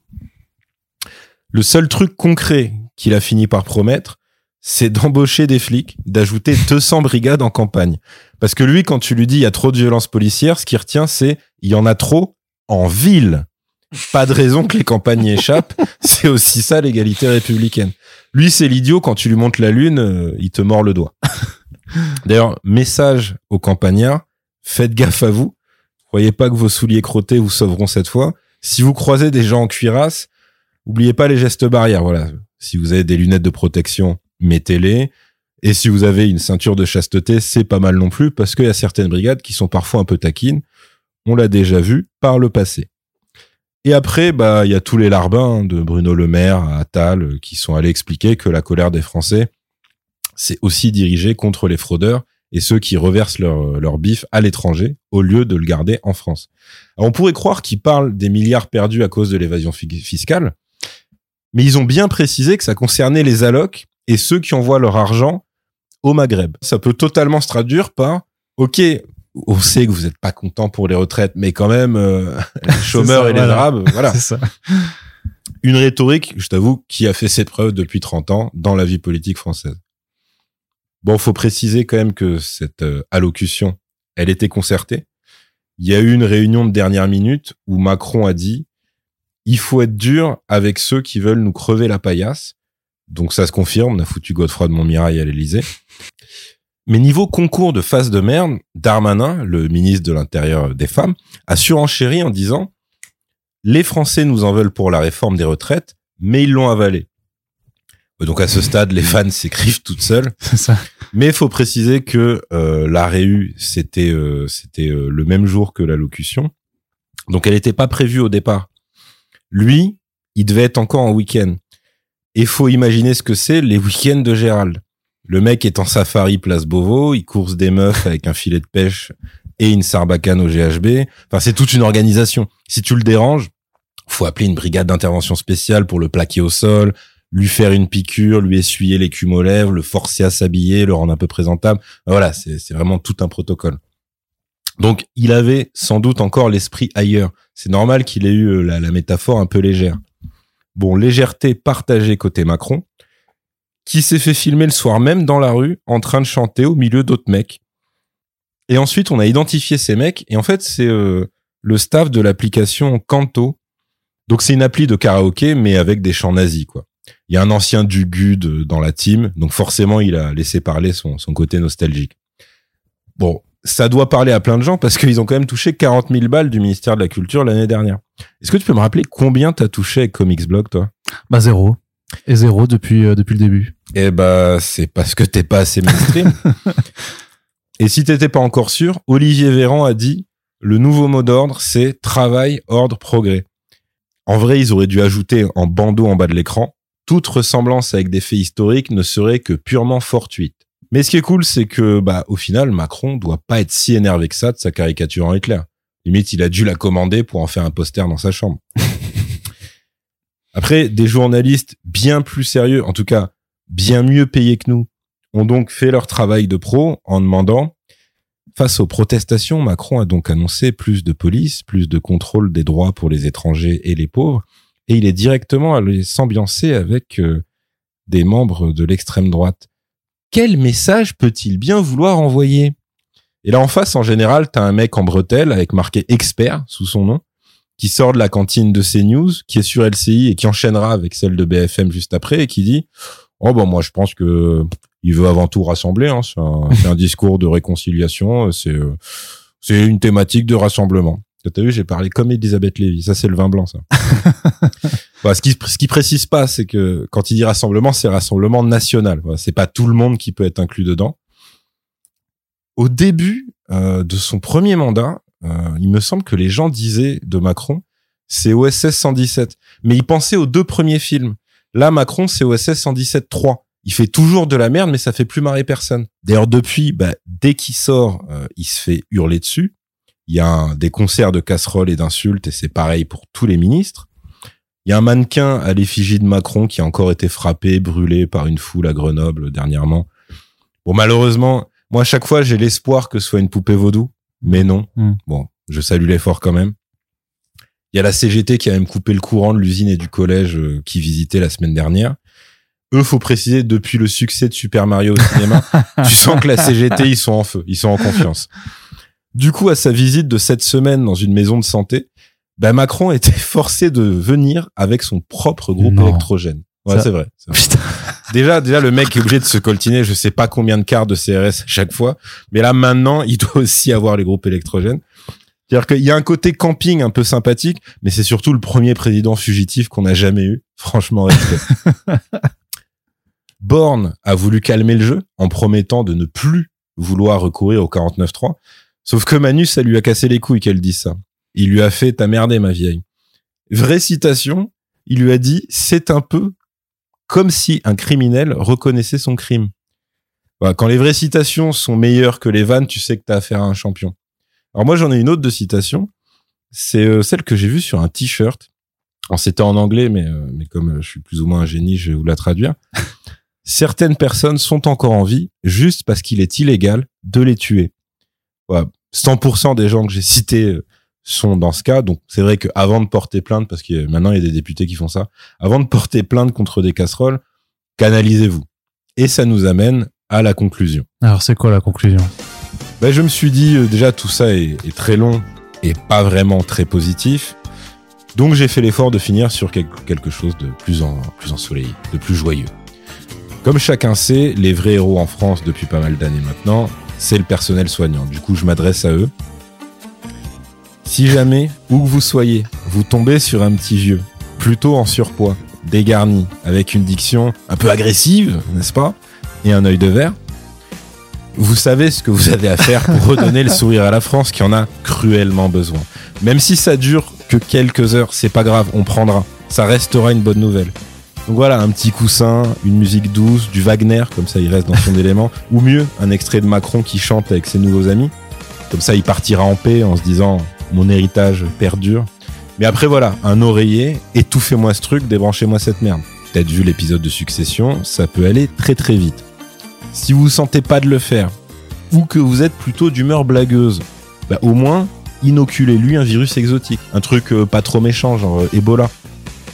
Le seul truc concret qu'il a fini par promettre, c'est d'embaucher des flics, d'ajouter *laughs* 200 brigades en campagne. Parce que lui, quand tu lui dis il y a trop de violence policière, ce qu'il retient, c'est il y en a trop en ville. Pas de raison que les campagnes y échappent. *laughs* C'est aussi ça l'égalité républicaine. Lui, c'est l'idiot. Quand tu lui montres la lune, euh, il te mord le doigt. *laughs* D'ailleurs, message aux campagnards. Faites gaffe à vous. Croyez pas que vos souliers crottés vous sauveront cette fois. Si vous croisez des gens en cuirasse, oubliez pas les gestes barrières. Voilà. Si vous avez des lunettes de protection, mettez-les. Et si vous avez une ceinture de chasteté, c'est pas mal non plus parce qu'il y a certaines brigades qui sont parfois un peu taquines. On l'a déjà vu par le passé. Et après, bah, il y a tous les larbins de Bruno Le Maire à Attal euh, qui sont allés expliquer que la colère des Français, c'est aussi dirigé contre les fraudeurs et ceux qui reversent leur, leur bif à l'étranger au lieu de le garder en France. on pourrait croire qu'ils parlent des milliards perdus à cause de l'évasion fiscale, mais ils ont bien précisé que ça concernait les allocs et ceux qui envoient leur argent au Maghreb. Ça peut totalement se traduire par OK, on sait que vous n'êtes pas content pour les retraites, mais quand même, euh, *laughs* les chômeurs et les arabes, voilà. *laughs* ça. Une rhétorique, je t'avoue, qui a fait ses preuves depuis 30 ans dans la vie politique française. Bon, faut préciser quand même que cette euh, allocution, elle était concertée. Il y a eu une réunion de dernière minute où Macron a dit il faut être dur avec ceux qui veulent nous crever la paillasse. Donc ça se confirme, on a foutu Godefroy de Montmirail à l'Élysée. Mais niveau concours de face de merde, Darmanin, le ministre de l'Intérieur des femmes, a surenchéri en disant les Français nous en veulent pour la réforme des retraites, mais ils l'ont avalé. Donc à ce stade, les fans *laughs* s'écrivent toutes seules. Ça. Mais il faut préciser que euh, la réu, c'était euh, c'était euh, le même jour que l'allocution. Donc elle n'était pas prévue au départ. Lui, il devait être encore en week-end. Et faut imaginer ce que c'est les week-ends de Gérald. Le mec est en safari place Beauvau, il course des meufs avec un filet de pêche et une sarbacane au GHB. Enfin, c'est toute une organisation. Si tu le déranges, faut appeler une brigade d'intervention spéciale pour le plaquer au sol, lui faire une piqûre, lui essuyer l'écume aux lèvres, le forcer à s'habiller, le rendre un peu présentable. Voilà, c'est vraiment tout un protocole. Donc, il avait sans doute encore l'esprit ailleurs. C'est normal qu'il ait eu euh, la, la métaphore un peu légère. Bon, légèreté partagée côté Macron qui s'est fait filmer le soir même dans la rue en train de chanter au milieu d'autres mecs. Et ensuite, on a identifié ces mecs et en fait, c'est euh, le staff de l'application Kanto. Donc c'est une appli de karaoké mais avec des chants nazis quoi. Il y a un ancien du GUD dans la team, donc forcément il a laissé parler son, son côté nostalgique. Bon, ça doit parler à plein de gens parce qu'ils ont quand même touché 40 000 balles du ministère de la Culture l'année dernière. Est-ce que tu peux me rappeler combien t'as touché avec Comics toi? Bah zéro. Et zéro depuis, euh, depuis le début. Eh bah, c'est parce que t'es pas assez mainstream. *laughs* Et si t'étais pas encore sûr, Olivier Véran a dit le nouveau mot d'ordre, c'est travail, ordre, progrès. En vrai, ils auraient dû ajouter en bandeau en bas de l'écran toute ressemblance avec des faits historiques ne serait que purement fortuite. Mais ce qui est cool, c'est que, bah, au final, Macron doit pas être si énervé que ça de sa caricature en Hitler. Limite, il a dû la commander pour en faire un poster dans sa chambre. Après, des journalistes bien plus sérieux, en tout cas bien mieux payés que nous, ont donc fait leur travail de pro en demandant, face aux protestations, Macron a donc annoncé plus de police, plus de contrôle des droits pour les étrangers et les pauvres, et il est directement allé s'ambiancer avec euh, des membres de l'extrême droite. Quel message peut-il bien vouloir envoyer? Et là en face, en général, t'as un mec en bretelle avec marqué expert sous son nom, qui sort de la cantine de CNews, qui est sur LCI et qui enchaînera avec celle de BFM juste après et qui dit Oh bon, moi je pense que il veut avant tout rassembler. Hein, c'est un, discours de réconciliation. C'est c'est une thématique de rassemblement. T'as vu, j'ai parlé comme Elisabeth Lévy. Ça, c'est le vin blanc, ça. *laughs* ce qui ce qui précise pas, c'est que quand il dit rassemblement, c'est rassemblement national. Voilà, c'est pas tout le monde qui peut être inclus dedans. Au début euh, de son premier mandat, euh, il me semble que les gens disaient de Macron, c'est OSS 117. Mais ils pensaient aux deux premiers films. Là, Macron, c'est OSS 117 3. Il fait toujours de la merde, mais ça fait plus marrer personne. D'ailleurs, depuis, bah, dès qu'il sort, euh, il se fait hurler dessus. Il y a des concerts de casseroles et d'insultes, et c'est pareil pour tous les ministres. Il y a un mannequin à l'effigie de Macron qui a encore été frappé, brûlé par une foule à Grenoble dernièrement. Bon, malheureusement, moi, à chaque fois, j'ai l'espoir que ce soit une poupée vaudou. Mais non. Hmm. Bon, je salue l'effort quand même. Il y a la CGT qui a même coupé le courant de l'usine et du collège euh, qui visitait la semaine dernière. Eux, faut préciser, depuis le succès de Super Mario au cinéma, *laughs* tu sens que la CGT, ils sont en feu, ils sont en confiance. Du coup, à sa visite de cette semaine dans une maison de santé, ben Macron était forcé de venir avec son propre groupe Non. électrogène. Ouais, c'est vrai. vrai. Putain. Déjà, déjà, le mec est obligé de se coltiner, je sais pas combien de quarts de CRS chaque fois. Mais là, maintenant, il doit aussi avoir les groupes électrogènes. C'est-à-dire qu'il y a un côté camping un peu sympathique, mais c'est surtout le premier président fugitif qu'on a jamais eu. Franchement, respect. *laughs* Borne a voulu calmer le jeu en promettant de ne plus vouloir recourir au 49.3. Sauf que Manu, ça lui a cassé les couilles qu'elle dise ça. Il lui a fait t'as merdé, ma vieille. Vraie citation, il lui a dit c'est un peu comme si un criminel reconnaissait son crime. Voilà, quand les vraies citations sont meilleures que les vannes, tu sais que t'as affaire à un champion. Alors moi, j'en ai une autre de citation. C'est euh, celle que j'ai vue sur un t-shirt. C'était en anglais, mais, euh, mais comme euh, je suis plus ou moins un génie, je vais vous la traduire. *laughs* Certaines personnes sont encore en vie juste parce qu'il est illégal de les tuer. Voilà. 100% des gens que j'ai cités sont dans ce cas. Donc c'est vrai qu'avant de porter plainte, parce que maintenant il y a des députés qui font ça, avant de porter plainte contre des casseroles, canalisez-vous. Et ça nous amène à la conclusion. Alors, c'est quoi la conclusion? Ben, je me suis dit, euh, déjà, tout ça est, est très long et pas vraiment très positif. Donc, j'ai fait l'effort de finir sur quel- quelque chose de plus, en, plus ensoleillé, de plus joyeux. Comme chacun sait, les vrais héros en France depuis pas mal d'années maintenant, c'est le personnel soignant. Du coup, je m'adresse à eux. Si jamais, où que vous soyez, vous tombez sur un petit vieux, plutôt en surpoids, dégarni, avec une diction un peu agressive, n'est-ce pas Et un œil de verre, vous savez ce que vous avez à faire pour redonner le sourire à la France qui en a cruellement besoin. Même si ça dure que quelques heures, c'est pas grave, on prendra. Ça restera une bonne nouvelle. Donc voilà, un petit coussin, une musique douce, du Wagner, comme ça il reste dans son *laughs* élément, ou mieux, un extrait de Macron qui chante avec ses nouveaux amis. Comme ça il partira en paix en se disant mon héritage perdure. Mais après voilà, un oreiller, étouffez-moi ce truc, débranchez-moi cette merde. Peut-être vu l'épisode de Succession, ça peut aller très très vite. Si vous vous sentez pas de le faire, ou que vous êtes plutôt d'humeur blagueuse, bah au moins inoculez-lui un virus exotique, un truc euh, pas trop méchant, genre euh, Ebola.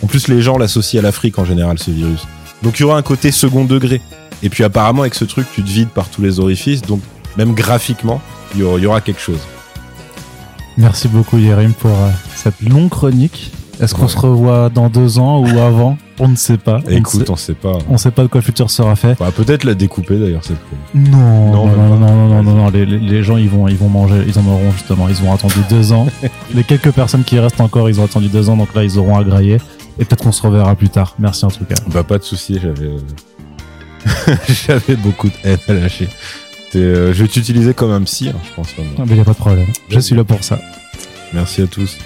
En plus, les gens l'associent à l'Afrique en général, ce virus. Donc il y aura un côté second degré. Et puis apparemment, avec ce truc, tu te vides par tous les orifices, donc même graphiquement, il y aura quelque chose. Merci beaucoup, Yerim, pour euh, cette longue chronique. Est-ce qu'on Ouais. se revoit dans deux ans ou avant? On ne sait pas. On ne Écoute, sait- on sait pas. on sait pas de quoi le futur sera fait. On va peut-être la découper d'ailleurs cette fois. Non, Non, non, non, non, non, non, non, non, Les, les- les gens, ils vont, ils vont manger, ils en auront justement. Ils ont attendu deux ans. *laughs* les quelques personnes qui restent encore, ils ont attendu deux ans, donc là, ils auront à grailler. Et peut-être qu'on se reverra plus tard. Merci en tout cas. Bah pas de souci, j'avais euh, *laughs* j'avais beaucoup de haine à lâcher. Euh, je vais t'utiliser comme un psy, hein, je pense. maintenant. Ah, Mais y a pas de problème. Je suis là pour ça. Merci à tous.